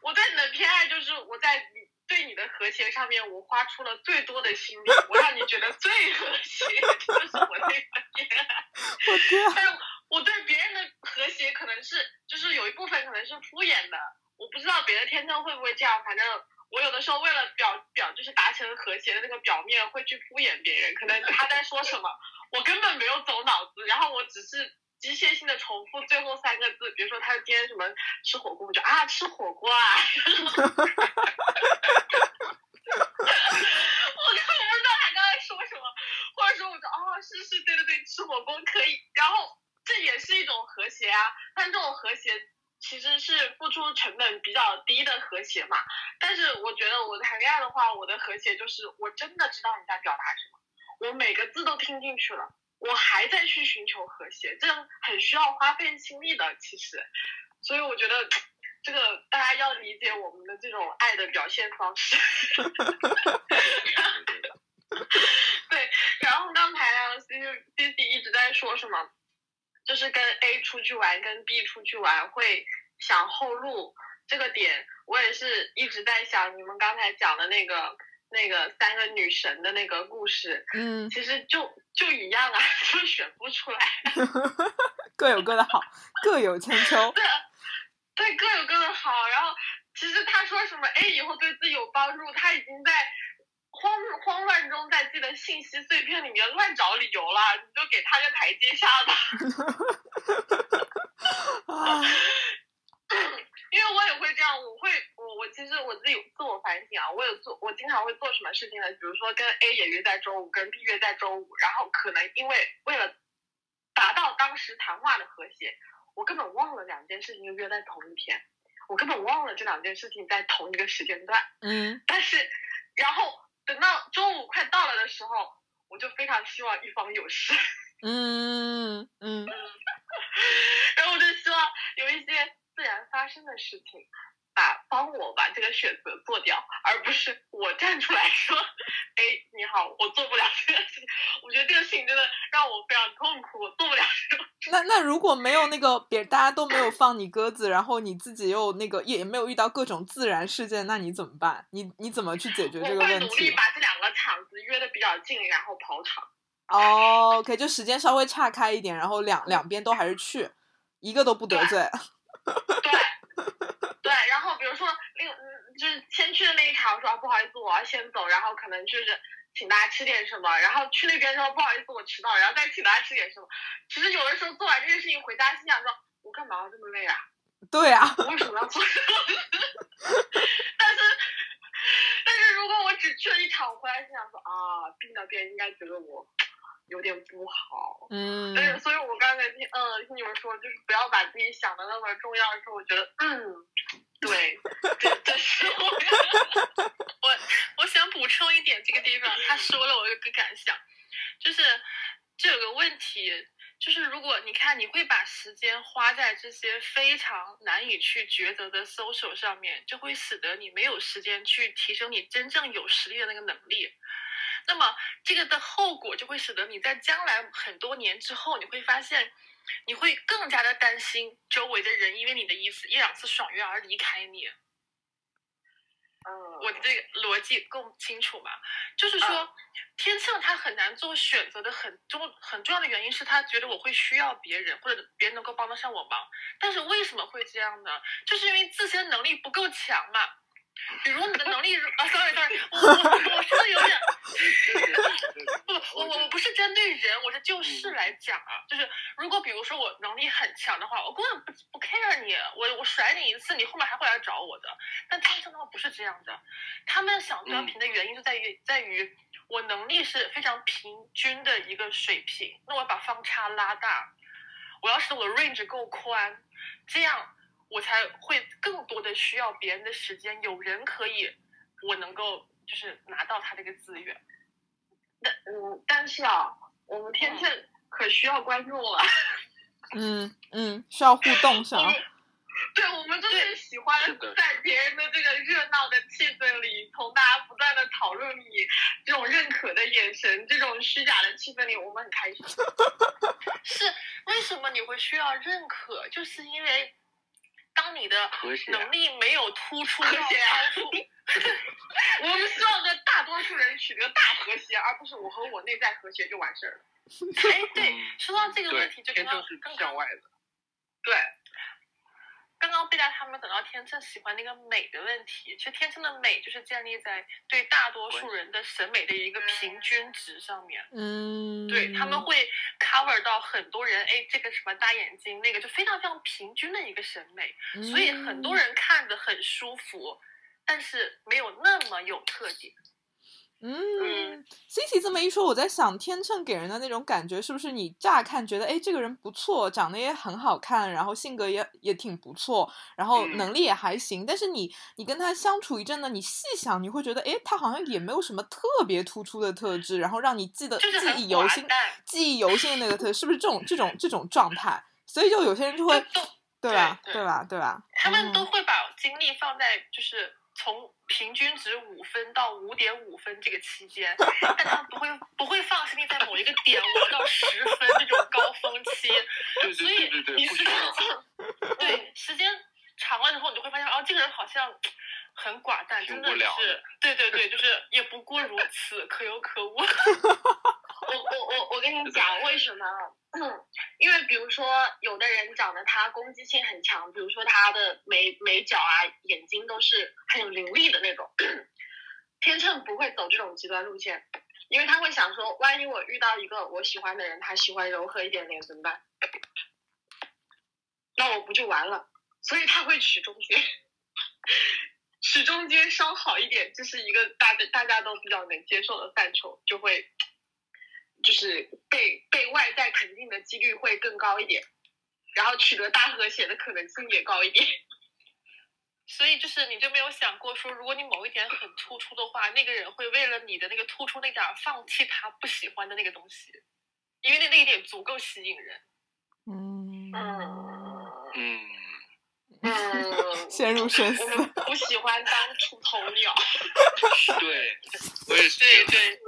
S9: 我对你的偏爱，就是我在你对你的和谐上面，我花出了最多的心力，我让你觉得最和谐，<laughs> 就是我对偏爱。
S3: 我天！
S9: 但是我对别人的和谐，可能是就是有一部分可能是敷衍的，我不知道别的天秤会不会这样，反正。我有的时候为了表表就是达成和谐的那个表面，会去敷衍别人。可能他在说什么，我根本没有走脑子，然后我只是机械性的重复最后三个字。比如说他今天什么吃火锅，我就啊吃火锅啊。<laughs> 我根本不知道他刚才说什么，或者说我就哦是是对对对吃火锅可以，然后这也是一种和谐啊，但这种和谐。其实是付出成本比较低的和谐嘛，但是我觉得我谈恋爱的话，我的和谐就是我真的知道你在表达什么，我每个字都听进去了，我还在去寻求和谐，这很需要花费心力的，其实，所以我觉得这个大家要理解我们的这种爱的表现方式。<laughs> 对，然后刚才啊，C C C 一直在说什么？就是跟 A 出去玩，跟 B 出去玩会想后路这个点，我也是一直在想你们刚才讲的那个那个三个女神的那个故事，
S3: 嗯，
S9: 其实就就一样啊，<laughs> 就选不出来，<laughs>
S3: 各有各的好，各有千秋，
S9: 对，对，各有各的好。然后其实他说什么 A 以后对自己有帮助，他已经在。慌慌乱中，在自己的信息碎片里面乱找理由了，你就给他个台阶下吧。<laughs> 因为我也会这样，我会我我其实我自己自我反省啊，我有做，我经常会做什么事情呢？比如说跟 A 也约在周五，跟 B 约在周五，然后可能因为为了达到当时谈话的和谐，我根本忘了两件事情约在同一天，我根本忘了这两件事情在同一个时间段。
S3: 嗯，
S9: 但是然后。等到中午快到了的时候，我就非常希望一方有事。
S3: 嗯 <laughs> 嗯。<laughs>
S9: 然后我就希望有一些自然发生的事情，把帮我把这个选择做掉，而不是我站出来说：“哎，你好，我做不了这个事情。”我觉得这个事情真的让我非常痛苦，我做不了 <laughs>
S3: 那那如果没有那个别大家都没有放你鸽子，然后你自己又那个也没有遇到各种自然事件，那你怎么办？你你怎么去解决这个问题？
S9: 我会努力把这两个场子约的比较近，然后跑场。
S3: 哦，OK，就时间稍微岔开一点，然后两两边都还是去，一个都不得罪。
S9: 对 <laughs> 对，然后比如说另就是先去的那一场，我说不好意思，我要先走，然后可能就是请大家吃点什么，然后去那边说不好意思，我迟到，然后再请大家吃点什么。其实有的时候做完这件事情回家，心想说，我干嘛要这么累啊？
S3: 对啊，
S9: 为什么要做？<laughs> 但是但是如果我只去了一场，我回来心想说啊，病那边应该觉得我。有点不好，
S3: 嗯，
S9: 但是所以，我刚才听，嗯，听你们说，就是不要把自己想的那么重要的时候，我觉得，嗯，对，这这是 <laughs> 我，
S8: 我我想补充一点，这个地方他说了，我有个感想，就是这有个问题，就是如果你看，你会把时间花在这些非常难以去抉择的 social 上面，就会使得你没有时间去提升你真正有实力的那个能力。那么，这个的后果就会使得你在将来很多年之后，你会发现，你会更加的担心周围的人因为你的一次一两次爽约而离开你。
S9: 嗯，
S8: 我的这个逻辑够清楚吗？就是说，天秤他很难做选择的很重很重要的原因是他觉得我会需要别人，或者别人能够帮得上我忙。但是为什么会这样呢？就是因为自身能力不够强嘛。比如你的能力啊，sorry sorry，我我我说的有点，<laughs> 不，我我我不是针对人，我是就事来讲啊，就是如果比如说我能力很强的话，我根本不不 care 你，我我甩你一次，你后面还会来找我的。但他们的话不是这样的，他们想端平的原因就在于在于我能力是非常平均的一个水平，那我把方差拉大，我要使我的 range 够宽，这样。我才会更多的需要别人的时间，有人可以，我能够就是拿到他这个资源。
S9: 但嗯，但是啊，我们天秤可需要关注了。
S3: 嗯 <laughs> 嗯，需要互动是吧？
S9: 对，我们就是喜欢在别人的这个热闹的气氛里，从大家不断的讨论你这种认可的眼神，这种虚假的气氛里，我们很开心。<laughs>
S8: 是为什么你会需要认可？就是因为。当你的能力没有突出，超出，<laughs>
S9: 我们希望跟大多数人取得大和谐，而不是我和我内在和谐就完事儿了。<laughs>
S8: 哎，对，说到这个问题，就刚刚
S7: 向外的，
S9: 对。
S8: 刚刚贝拉他们等到天秤喜欢那个美的问题，其实天秤的美就是建立在对大多数人的审美的一个平均值上面。
S3: 嗯，
S8: 对他们会 cover 到很多人，哎，这个什么大眼睛，那个就非常非常平均的一个审美，所以很多人看着很舒服，但是没有那么有特点。
S3: 嗯，Cici 这么一说，我在想，天秤给人的那种感觉，是不是你乍看觉得，哎，这个人不错，长得也很好看，然后性格也也挺不错，然后能力也还行，但是你你跟他相处一阵呢，你细想，你会觉得，哎，他好像也没有什么特别突出的特质，然后让你记得记忆犹新，记忆犹新的那个特质，是不是这种这种这种状态？所以就有些人就会，
S8: 对
S3: 吧？对吧？对吧？
S8: 他们都会把精力放在就是。从平均值五分到五点五分这个期间，但他不会不会放心力在某一个点五到十分这种高峰期，所以你时间对时间长了之后，你就会发现哦，这个人好像很寡淡，真的是对对对，就是也不过如此，可有可无。<laughs>
S9: 我我我我跟你讲为什么？因为比如说有的人长得他攻击性很强，比如说他的眉眉角啊、眼睛都是很有灵力的那种。天秤不会走这种极端路线，因为他会想说，万一我遇到一个我喜欢的人，他喜欢柔和一点脸怎么办？那我不就完了？所以他会取中间，取中间稍好一点，就是一个大家大家都比较能接受的范畴，就会。就是被被外在肯定的几率会更高一点，然后取得大和谐的可能性也高一点。<laughs>
S8: 所以就是你就没有想过说，如果你某一点很突出的话，那个人会为了你的那个突出那点放弃他不喜欢的那个东西，因为那那一点足够吸引人。
S3: 嗯
S9: 嗯嗯，<laughs>
S3: 陷入深思。
S9: 不喜欢当出头鸟。<laughs> <laughs>
S7: 对，我也是。
S9: 对对。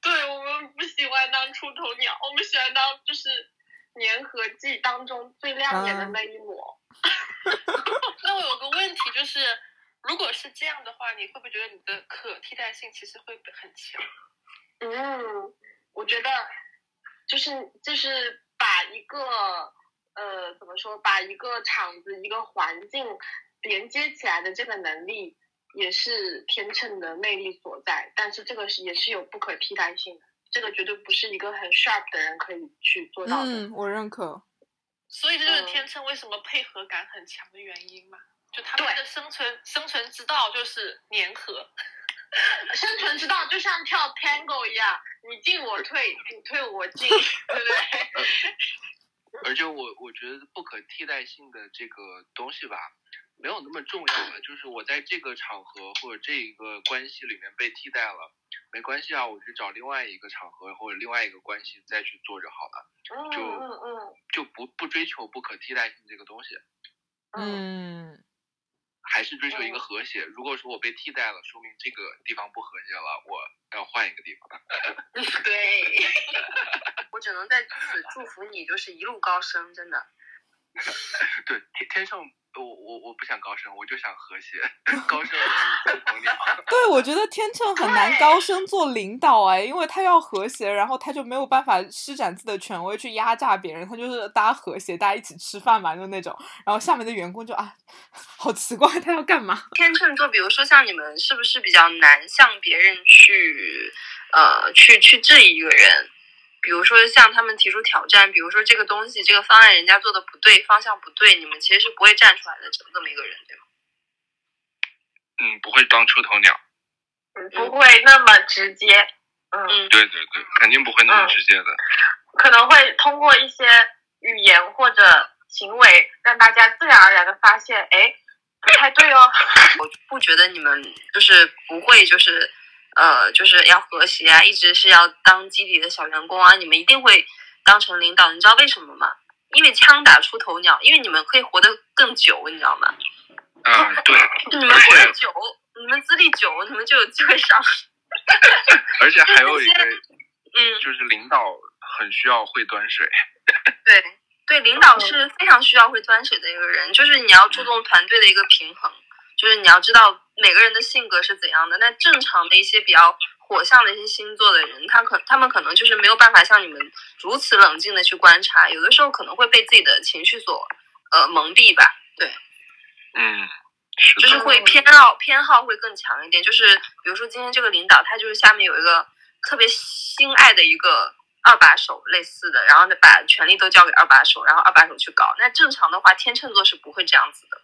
S9: 对我们不喜欢当出头鸟，我们喜欢当就是粘合剂当中最亮眼的那一抹。
S8: 那我有个问题就是，如果是这样的话，你会不会觉得你的可替代性其实会很强？
S9: 嗯，我觉得就是就是把一个呃怎么说，把一个场子一个环境连接起来的这个能力，也是天秤的魅力所在。但是这个是也是有不可替代性的，这个绝对不是一个很 sharp 的人可以去做到的。
S3: 嗯，我认可。
S8: 所以这就是天秤为什么配合感很强的原因嘛？就他们的生存生存之道就是粘合，<laughs>
S9: 生存之道就像跳 tango 一样，你进我退，你退我进，对不对？<laughs>
S7: 而且我我觉得不可替代性的这个东西吧，没有那么重要了。就是我在这个场合或者这一个关系里面被替代了，没关系啊，我去找另外一个场合或者另外一个关系再去做就好了。就就不不追求不可替代性这个东西，
S3: 嗯，
S7: 还是追求一个和谐。如果说我被替代了，说明这个地方不和谐了，我要换一个地方。<laughs>
S9: 对，<laughs>
S6: 我只能在此祝福你，就是一路高升，真的。<laughs>
S7: 对，天天上。我我我不想高升，我就想和谐。高升 <laughs>
S3: 对，我觉得天秤很难高升做领导哎，因为他要和谐，然后他就没有办法施展自己的权威去压榨别人，他就是大家和谐，大家一起吃饭嘛，就那种。然后下面的员工就啊，好奇怪，他要干嘛？
S6: 天秤座，比如说像你们，是不是比较难向别人去呃去去质疑一个人？比如说，向他们提出挑战，比如说这个东西、这个方案人家做的不对，方向不对，你们其实是不会站出来的，这么一个人，对吗？
S7: 嗯，不会当出头鸟。
S9: 嗯，不会那么直接。嗯，
S7: 对对对，肯定不会那么直接的。
S9: 可能会通过一些语言或者行为，让大家自然而然的发现，哎，不太对哦。<laughs>
S6: 我不觉得你们就是不会，就是。呃，就是要和谐啊，一直是要当基底的小员工啊，你们一定会当成领导，你知道为什么吗？因为枪打出头鸟，因为你们可以活得更久，你知道吗？
S7: 嗯，对。<laughs>
S6: 你们活得久，你们资历久，你们就有机会上。<laughs>
S7: 而且还有一个，嗯，就是领导很需要会端水。
S6: 对对，领导是非常需要会端水的一个人，就是你要注重团队的一个平衡。就是你要知道每个人的性格是怎样的。那正常的一些比较火象的一些星座的人，他可他们可能就是没有办法像你们如此冷静的去观察，有的时候可能会被自己的情绪所呃蒙蔽吧。对，
S7: 嗯，
S6: 就是会偏好偏好会更强一点。就是比如说今天这个领导，他就是下面有一个特别心爱的一个二把手类似的，然后呢把权力都交给二把手，然后二把手去搞。那正常的话，天秤座是不会这样子的。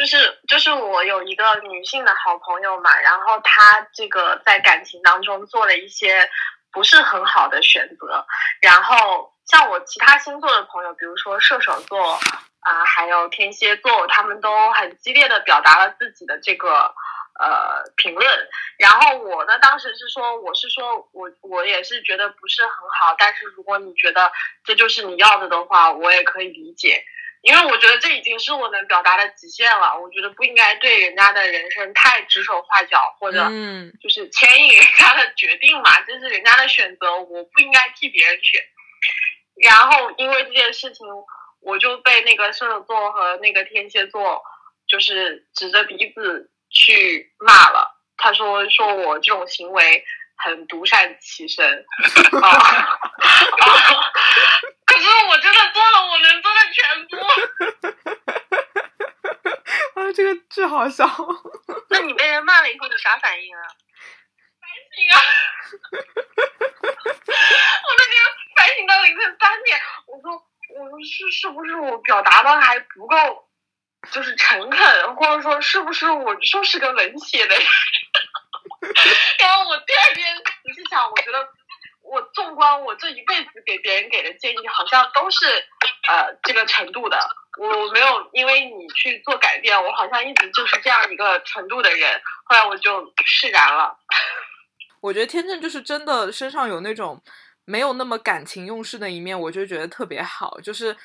S9: 就是就是我有一个女性的好朋友嘛，然后她这个在感情当中做了一些不是很好的选择，然后像我其他星座的朋友，比如说射手座啊，还有天蝎座，他们都很激烈的表达了自己的这个呃评论，然后我呢当时是说，我是说我我也是觉得不是很好，但是如果你觉得这就是你要的的话，我也可以理解。因为我觉得这已经是我能表达的极限了，我觉得不应该对人家的人生太指手画脚，或者就是牵引人家的决定嘛，这是人家的选择，我不应该替别人选。然后因为这件事情，我就被那个射手座和那个天蝎座就是指着鼻子去骂了，他说说我这种行为。很独善其身啊！<laughs> <laughs> 可是我真的做了我能做的全
S3: 部。啊，这个巨好笑。
S6: 那你被人骂了以后，你啥反应啊？
S9: 反省啊！<laughs> 我那天反省到凌晨三点，我说，我说是是不是我表达的还不够，就是诚恳，或者说是不是我就是个冷血的人？<laughs> 然后我第二天仔细想，我觉得我纵观我这一辈子给别人给的建议，好像都是呃这个程度的。我没有因为你去做改变，我好像一直就是这样一个程度的人。后来我就释然了。<laughs>
S3: 我觉得天秤就是真的身上有那种没有那么感情用事的一面，我就觉得特别好，就是。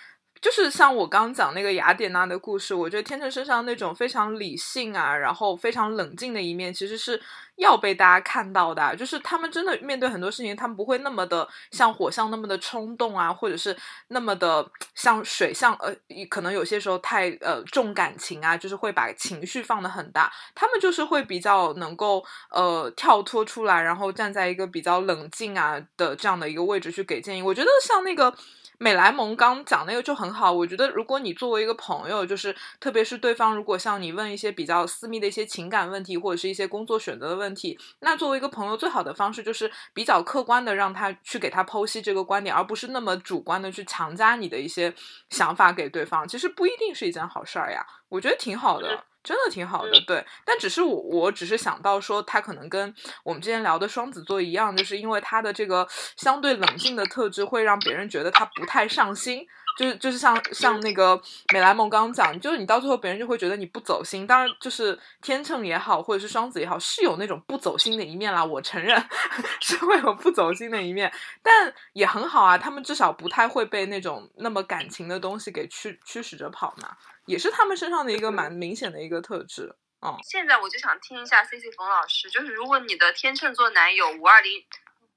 S3: 就是像我刚刚讲那个雅典娜的故事，我觉得天秤身上那种非常理性啊，然后非常冷静的一面，其实是要被大家看到的。就是他们真的面对很多事情，他们不会那么的像火象那么的冲动啊，或者是那么的像水象，呃，可能有些时候太呃重感情啊，就是会把情绪放得很大。他们就是会比较能够呃跳脱出来，然后站在一个比较冷静啊的这样的一个位置去给建议。我觉得像那个。美莱蒙刚讲那个就很好，我觉得如果你作为一个朋友，就是特别是对方如果向你问一些比较私密的一些情感问题，或者是一些工作选择的问题，那作为一个朋友，最好的方式就是比较客观的让他去给他剖析这个观点，而不是那么主观的去强加你的一些想法给对方。其实不一定是一件好事儿呀，我觉得挺好的。真的挺好的，对，但只是我，我只是想到说，他可能跟我们之前聊的双子座一样，就是因为他的这个相对冷静的特质，会让别人觉得他不太上心，就是就是像像那个美莱梦刚刚讲，就是你到最后别人就会觉得你不走心。当然，就是天秤也好，或者是双子也好，是有那种不走心的一面啦，我承认 <laughs> 是会有不走心的一面，但也很好啊，他们至少不太会被那种那么感情的东西给驱驱使着跑嘛。也是他们身上的一个蛮明显的一个特质，嗯。
S6: 现在我就想听一下 C C 冯老师，就是如果你的天秤座男友五二零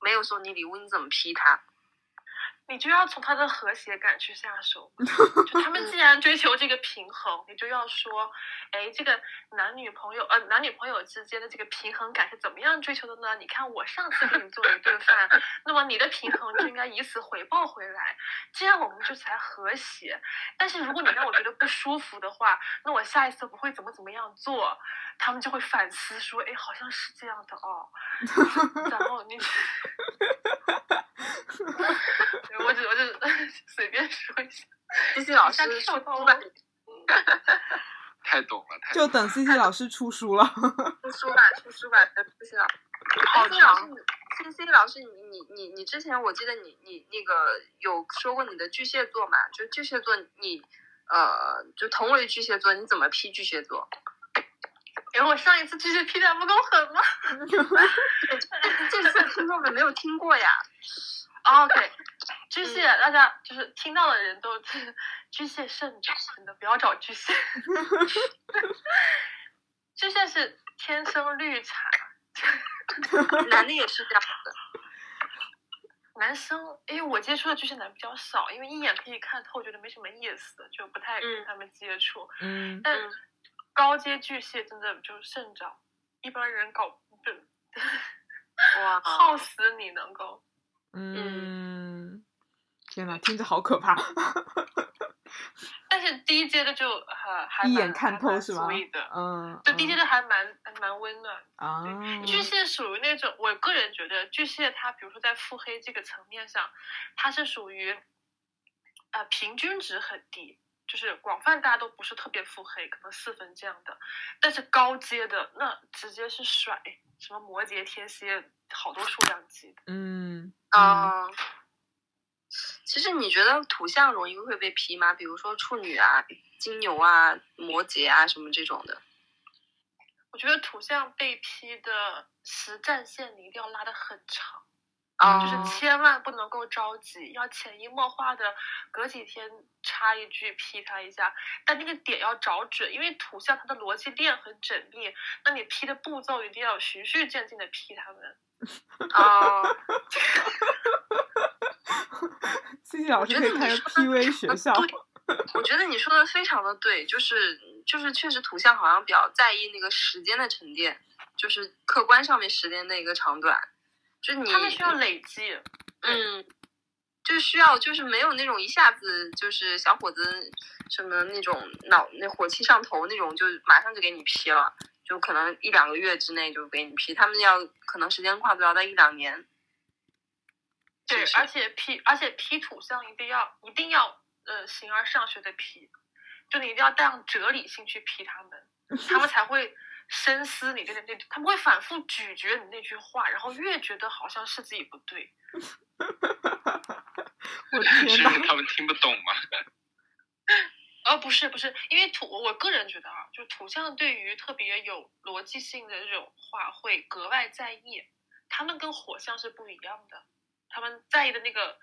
S6: 没有送你礼物，你怎么批他？
S8: 你就要从他的和谐感去下手，就他们既然追求这个平衡，你就要说，哎，这个男女朋友呃男女朋友之间的这个平衡感是怎么样追求的呢？你看我上次给你做了一顿饭，那么你的平衡就应该以此回报回来，这样我们就才和谐。但是如果你让我觉得不舒服的话，那我下一次不会怎么怎么样做，他们就会反思说，哎，好像是这样的哦，<laughs> 然后你。我只我就随便说一下
S6: ，C C 老师出书吧，<laughs>
S7: 太懂了，太
S3: 就等 C C 老师出书了，<laughs>
S6: 出书吧，出书吧，C C 老师，好长，C C 老师，你你你你之前我记得你你那个有说过你的巨蟹座嘛？就巨蟹座，你呃，就同为巨蟹座，你怎么批巨蟹座？
S8: 因为我上一次巨蟹批的不够狠吗？<laughs>
S6: 这次听众们没有听过呀。
S8: OK，巨蟹，大家就是听到的人都 <laughs> 巨蟹慎找，真的不要找巨蟹。<laughs> 巨蟹是天生绿茶，<laughs>
S6: 男的也是这样的。
S8: 男生，因为我接触的巨蟹男比较少，因为一眼可以看透，觉得没什么意思，就不太跟他们接触。嗯。但高阶巨蟹真的就慎找，一般人搞不，
S6: 哇，
S8: 耗死你能够。
S3: 嗯，天呐，听着好可怕。<laughs>
S8: 但是第一阶的就还还
S3: 一眼看透是吗？
S8: 嗯，就第一阶的还蛮蛮温暖啊。巨蟹属于那种，我个人觉得巨蟹它，比如说在腹黑这个层面上，它是属于呃平均值很低，就是广泛大家都不是特别腹黑，可能四分这样的。但是高阶的那直接是甩，什么摩羯、天蝎，好多数量级的。
S3: 嗯。
S6: 啊，其实你觉得土象容易会被批吗？比如说处女啊、金牛啊、摩羯啊什么这种的。
S8: 我觉得土象被批的实战线你一定要拉的很长，就是千万不能够着急，要潜移默化的，隔几天插一句批他一下，但那个点要找准，因为土象它的逻辑链很缜密，那你批的步骤一定要循序渐进的批他们。
S6: 啊 <laughs>
S3: ，C C 老师可以开 P V 学校。
S6: 我觉得你说的非常的对，就是就是确实图像好像比较在意那个时间的沉淀，就是客观上面时间的一个长短，就你
S8: 他们需要累积，
S6: 嗯，就需要就是没有那种一下子就是小伙子什么那种脑那火气上头那种，就马上就给你批了。就可能一两个月之内就给你批，他们要可能时间跨度要到一两年。
S8: 对，而且批，而且批土象一定要一定要呃形而上学的批，就你一定要带上哲理性去批他们，<laughs> 他们才会深思你这个那，他们会反复咀嚼你那句话，然后越觉得好像是自己不对。<laughs>
S3: 我 <laughs> 天
S7: 哪！他们听不懂吗？
S8: 呃，不是不是，因为土，我个人觉得啊，就土象对于特别有逻辑性的这种话会格外在意，他们跟火象是不一样的，他们在意的那个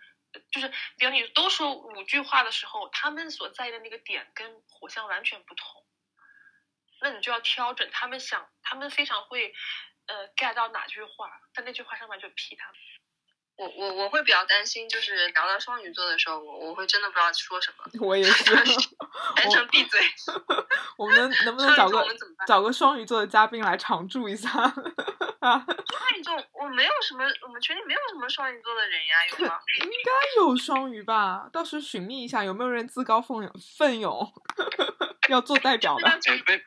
S8: 就是比如你都说五句话的时候，他们所在意的那个点跟火象完全不同，那你就要挑准他们想，他们非常会呃 get 到哪句话，在那句话上面就批他们。
S6: 我我我会比较担心，就是聊到双鱼座的时候，我我会真的不知道说什么。<laughs>
S3: 我也是，<laughs>
S6: 全程闭嘴。
S3: 我们能能不能找个找个双鱼座的嘉宾来常驻一下？<laughs>
S6: 双鱼座，我没有什么，我们群里没有什么双鱼座的人呀，有吗？
S3: 应该有双鱼吧？到时寻觅一下，有没有人自告奋勇奋勇要做代表的？
S7: 哎贝，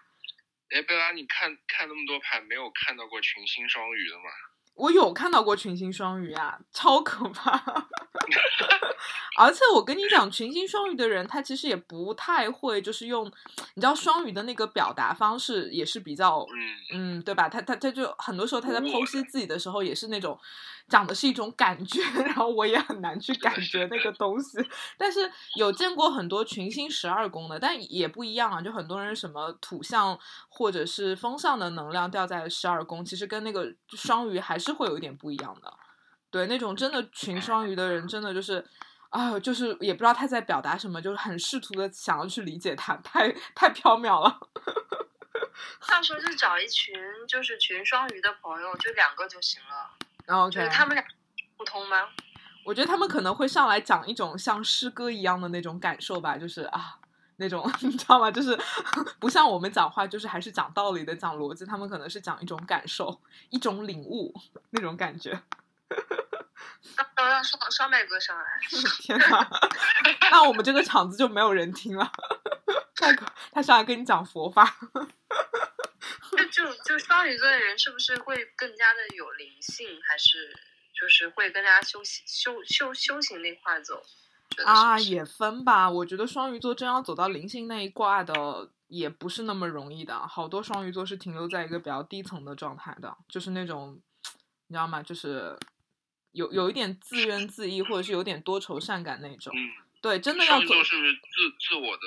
S7: 哎贝拉，你看看那么多盘，没有看到过群星双鱼的吗？
S3: 我有看到过群星双鱼啊，超可怕！<laughs> 而且我跟你讲，群星双鱼的人，他其实也不太会，就是用，你知道双鱼的那个表达方式也是比较，嗯，对吧？他他他就很多时候他在剖析自己的时候，也是那种讲的是一种感觉，<laughs> 然后我也很难去感觉那个东西。但是有见过很多群星十二宫的，但也不一样啊。就很多人什么土象或者是风象的能量掉在十二宫，其实跟那个双鱼还是会有一点不一样的。对，那种真的群双鱼的人，真的就是。啊，就是也不知道他在表达什么，就是很试图的想要去理解他，太太缥缈了。<laughs>
S6: 到时候就找一群就是群双鱼的朋友，就两个就行了。
S3: 然后
S6: 就是他们俩不通吗？
S3: 我觉得他们可能会上来讲一种像诗歌一样的那种感受吧，就是啊，那种 <laughs> 你知道吗？就是 <laughs> 不像我们讲话，就是还是讲道理的、讲逻辑，他们可能是讲一种感受、一种领悟那种感觉。
S6: 让让双双麦哥上来！<laughs>
S3: 天哪，那我们这个场子就没有人听了。太可，他上来跟你讲佛法。<laughs>
S6: 就就就双鱼座的人是不是会更加的有灵性，还是就是会更加修行修修修行那块走？
S3: 啊，也分吧。我觉得双鱼座真要走到灵性那一挂的，也不是那么容易的。好多双鱼座是停留在一个比较低层的状态的，就是那种，你知道吗？就是。有有一点自怨自艾，或者是有点多愁善感那种。
S7: 嗯，
S3: 对，真的要走
S7: 是不是自自我的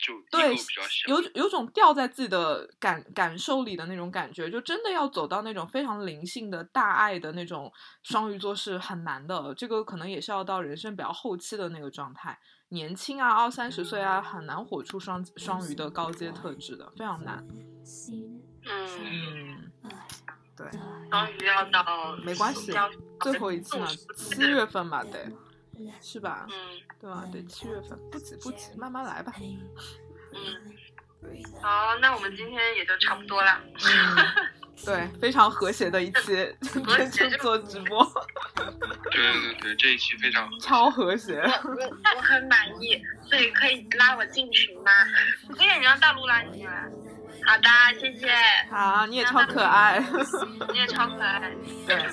S7: 就
S3: 对
S7: 比较小，
S3: 有有种掉在自己的感感受里的那种感觉，就真的要走到那种非常灵性的大爱的那种双鱼座是很难的。这个可能也是要到人生比较后期的那个状态，年轻啊，二三十岁啊，很难活出双双鱼的高阶特质的，非常难。
S6: 嗯。
S3: 对，
S6: 双鱼要到
S3: 没关系，最后一次呢，七月份嘛，得是吧？
S6: 嗯，
S3: 对吧？对，七月份不急不急，慢慢来吧。
S6: 嗯，好，那我们今天也就差不多了。
S3: 对，非常和谐的一期 <laughs> 天秤座直播。<laughs>
S7: 对对对，这一期非常
S3: 超和谐。
S8: 我我我很满意，所以可以拉我进群吗？
S6: 可以，你让大陆拉你进来。好的，谢谢。
S3: 好，你也超可爱。<laughs>
S6: 你也超可爱。
S3: 对，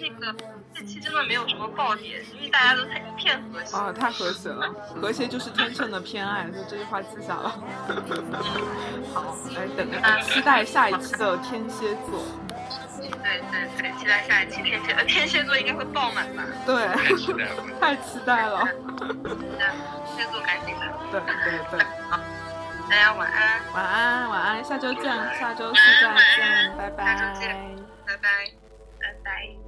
S6: 那个这期真的没有什么爆点，因为大家都太一片和谐。
S3: 啊，太和谐了，和谐就是天秤的偏爱，就这句话记下了。<laughs> 好，来等着期待下一期的天蝎座。
S6: 对对对，期待下一期天蝎，呃，天蝎座应该会爆满吧？
S3: 对，
S7: 太期待了，
S3: 太期待了。
S6: 天蝎座赶紧的。
S3: 对对对，
S6: 好，大家晚安，
S3: 晚安晚安，下周见，下周四再见，拜拜，
S6: 下周见，拜拜，拜拜。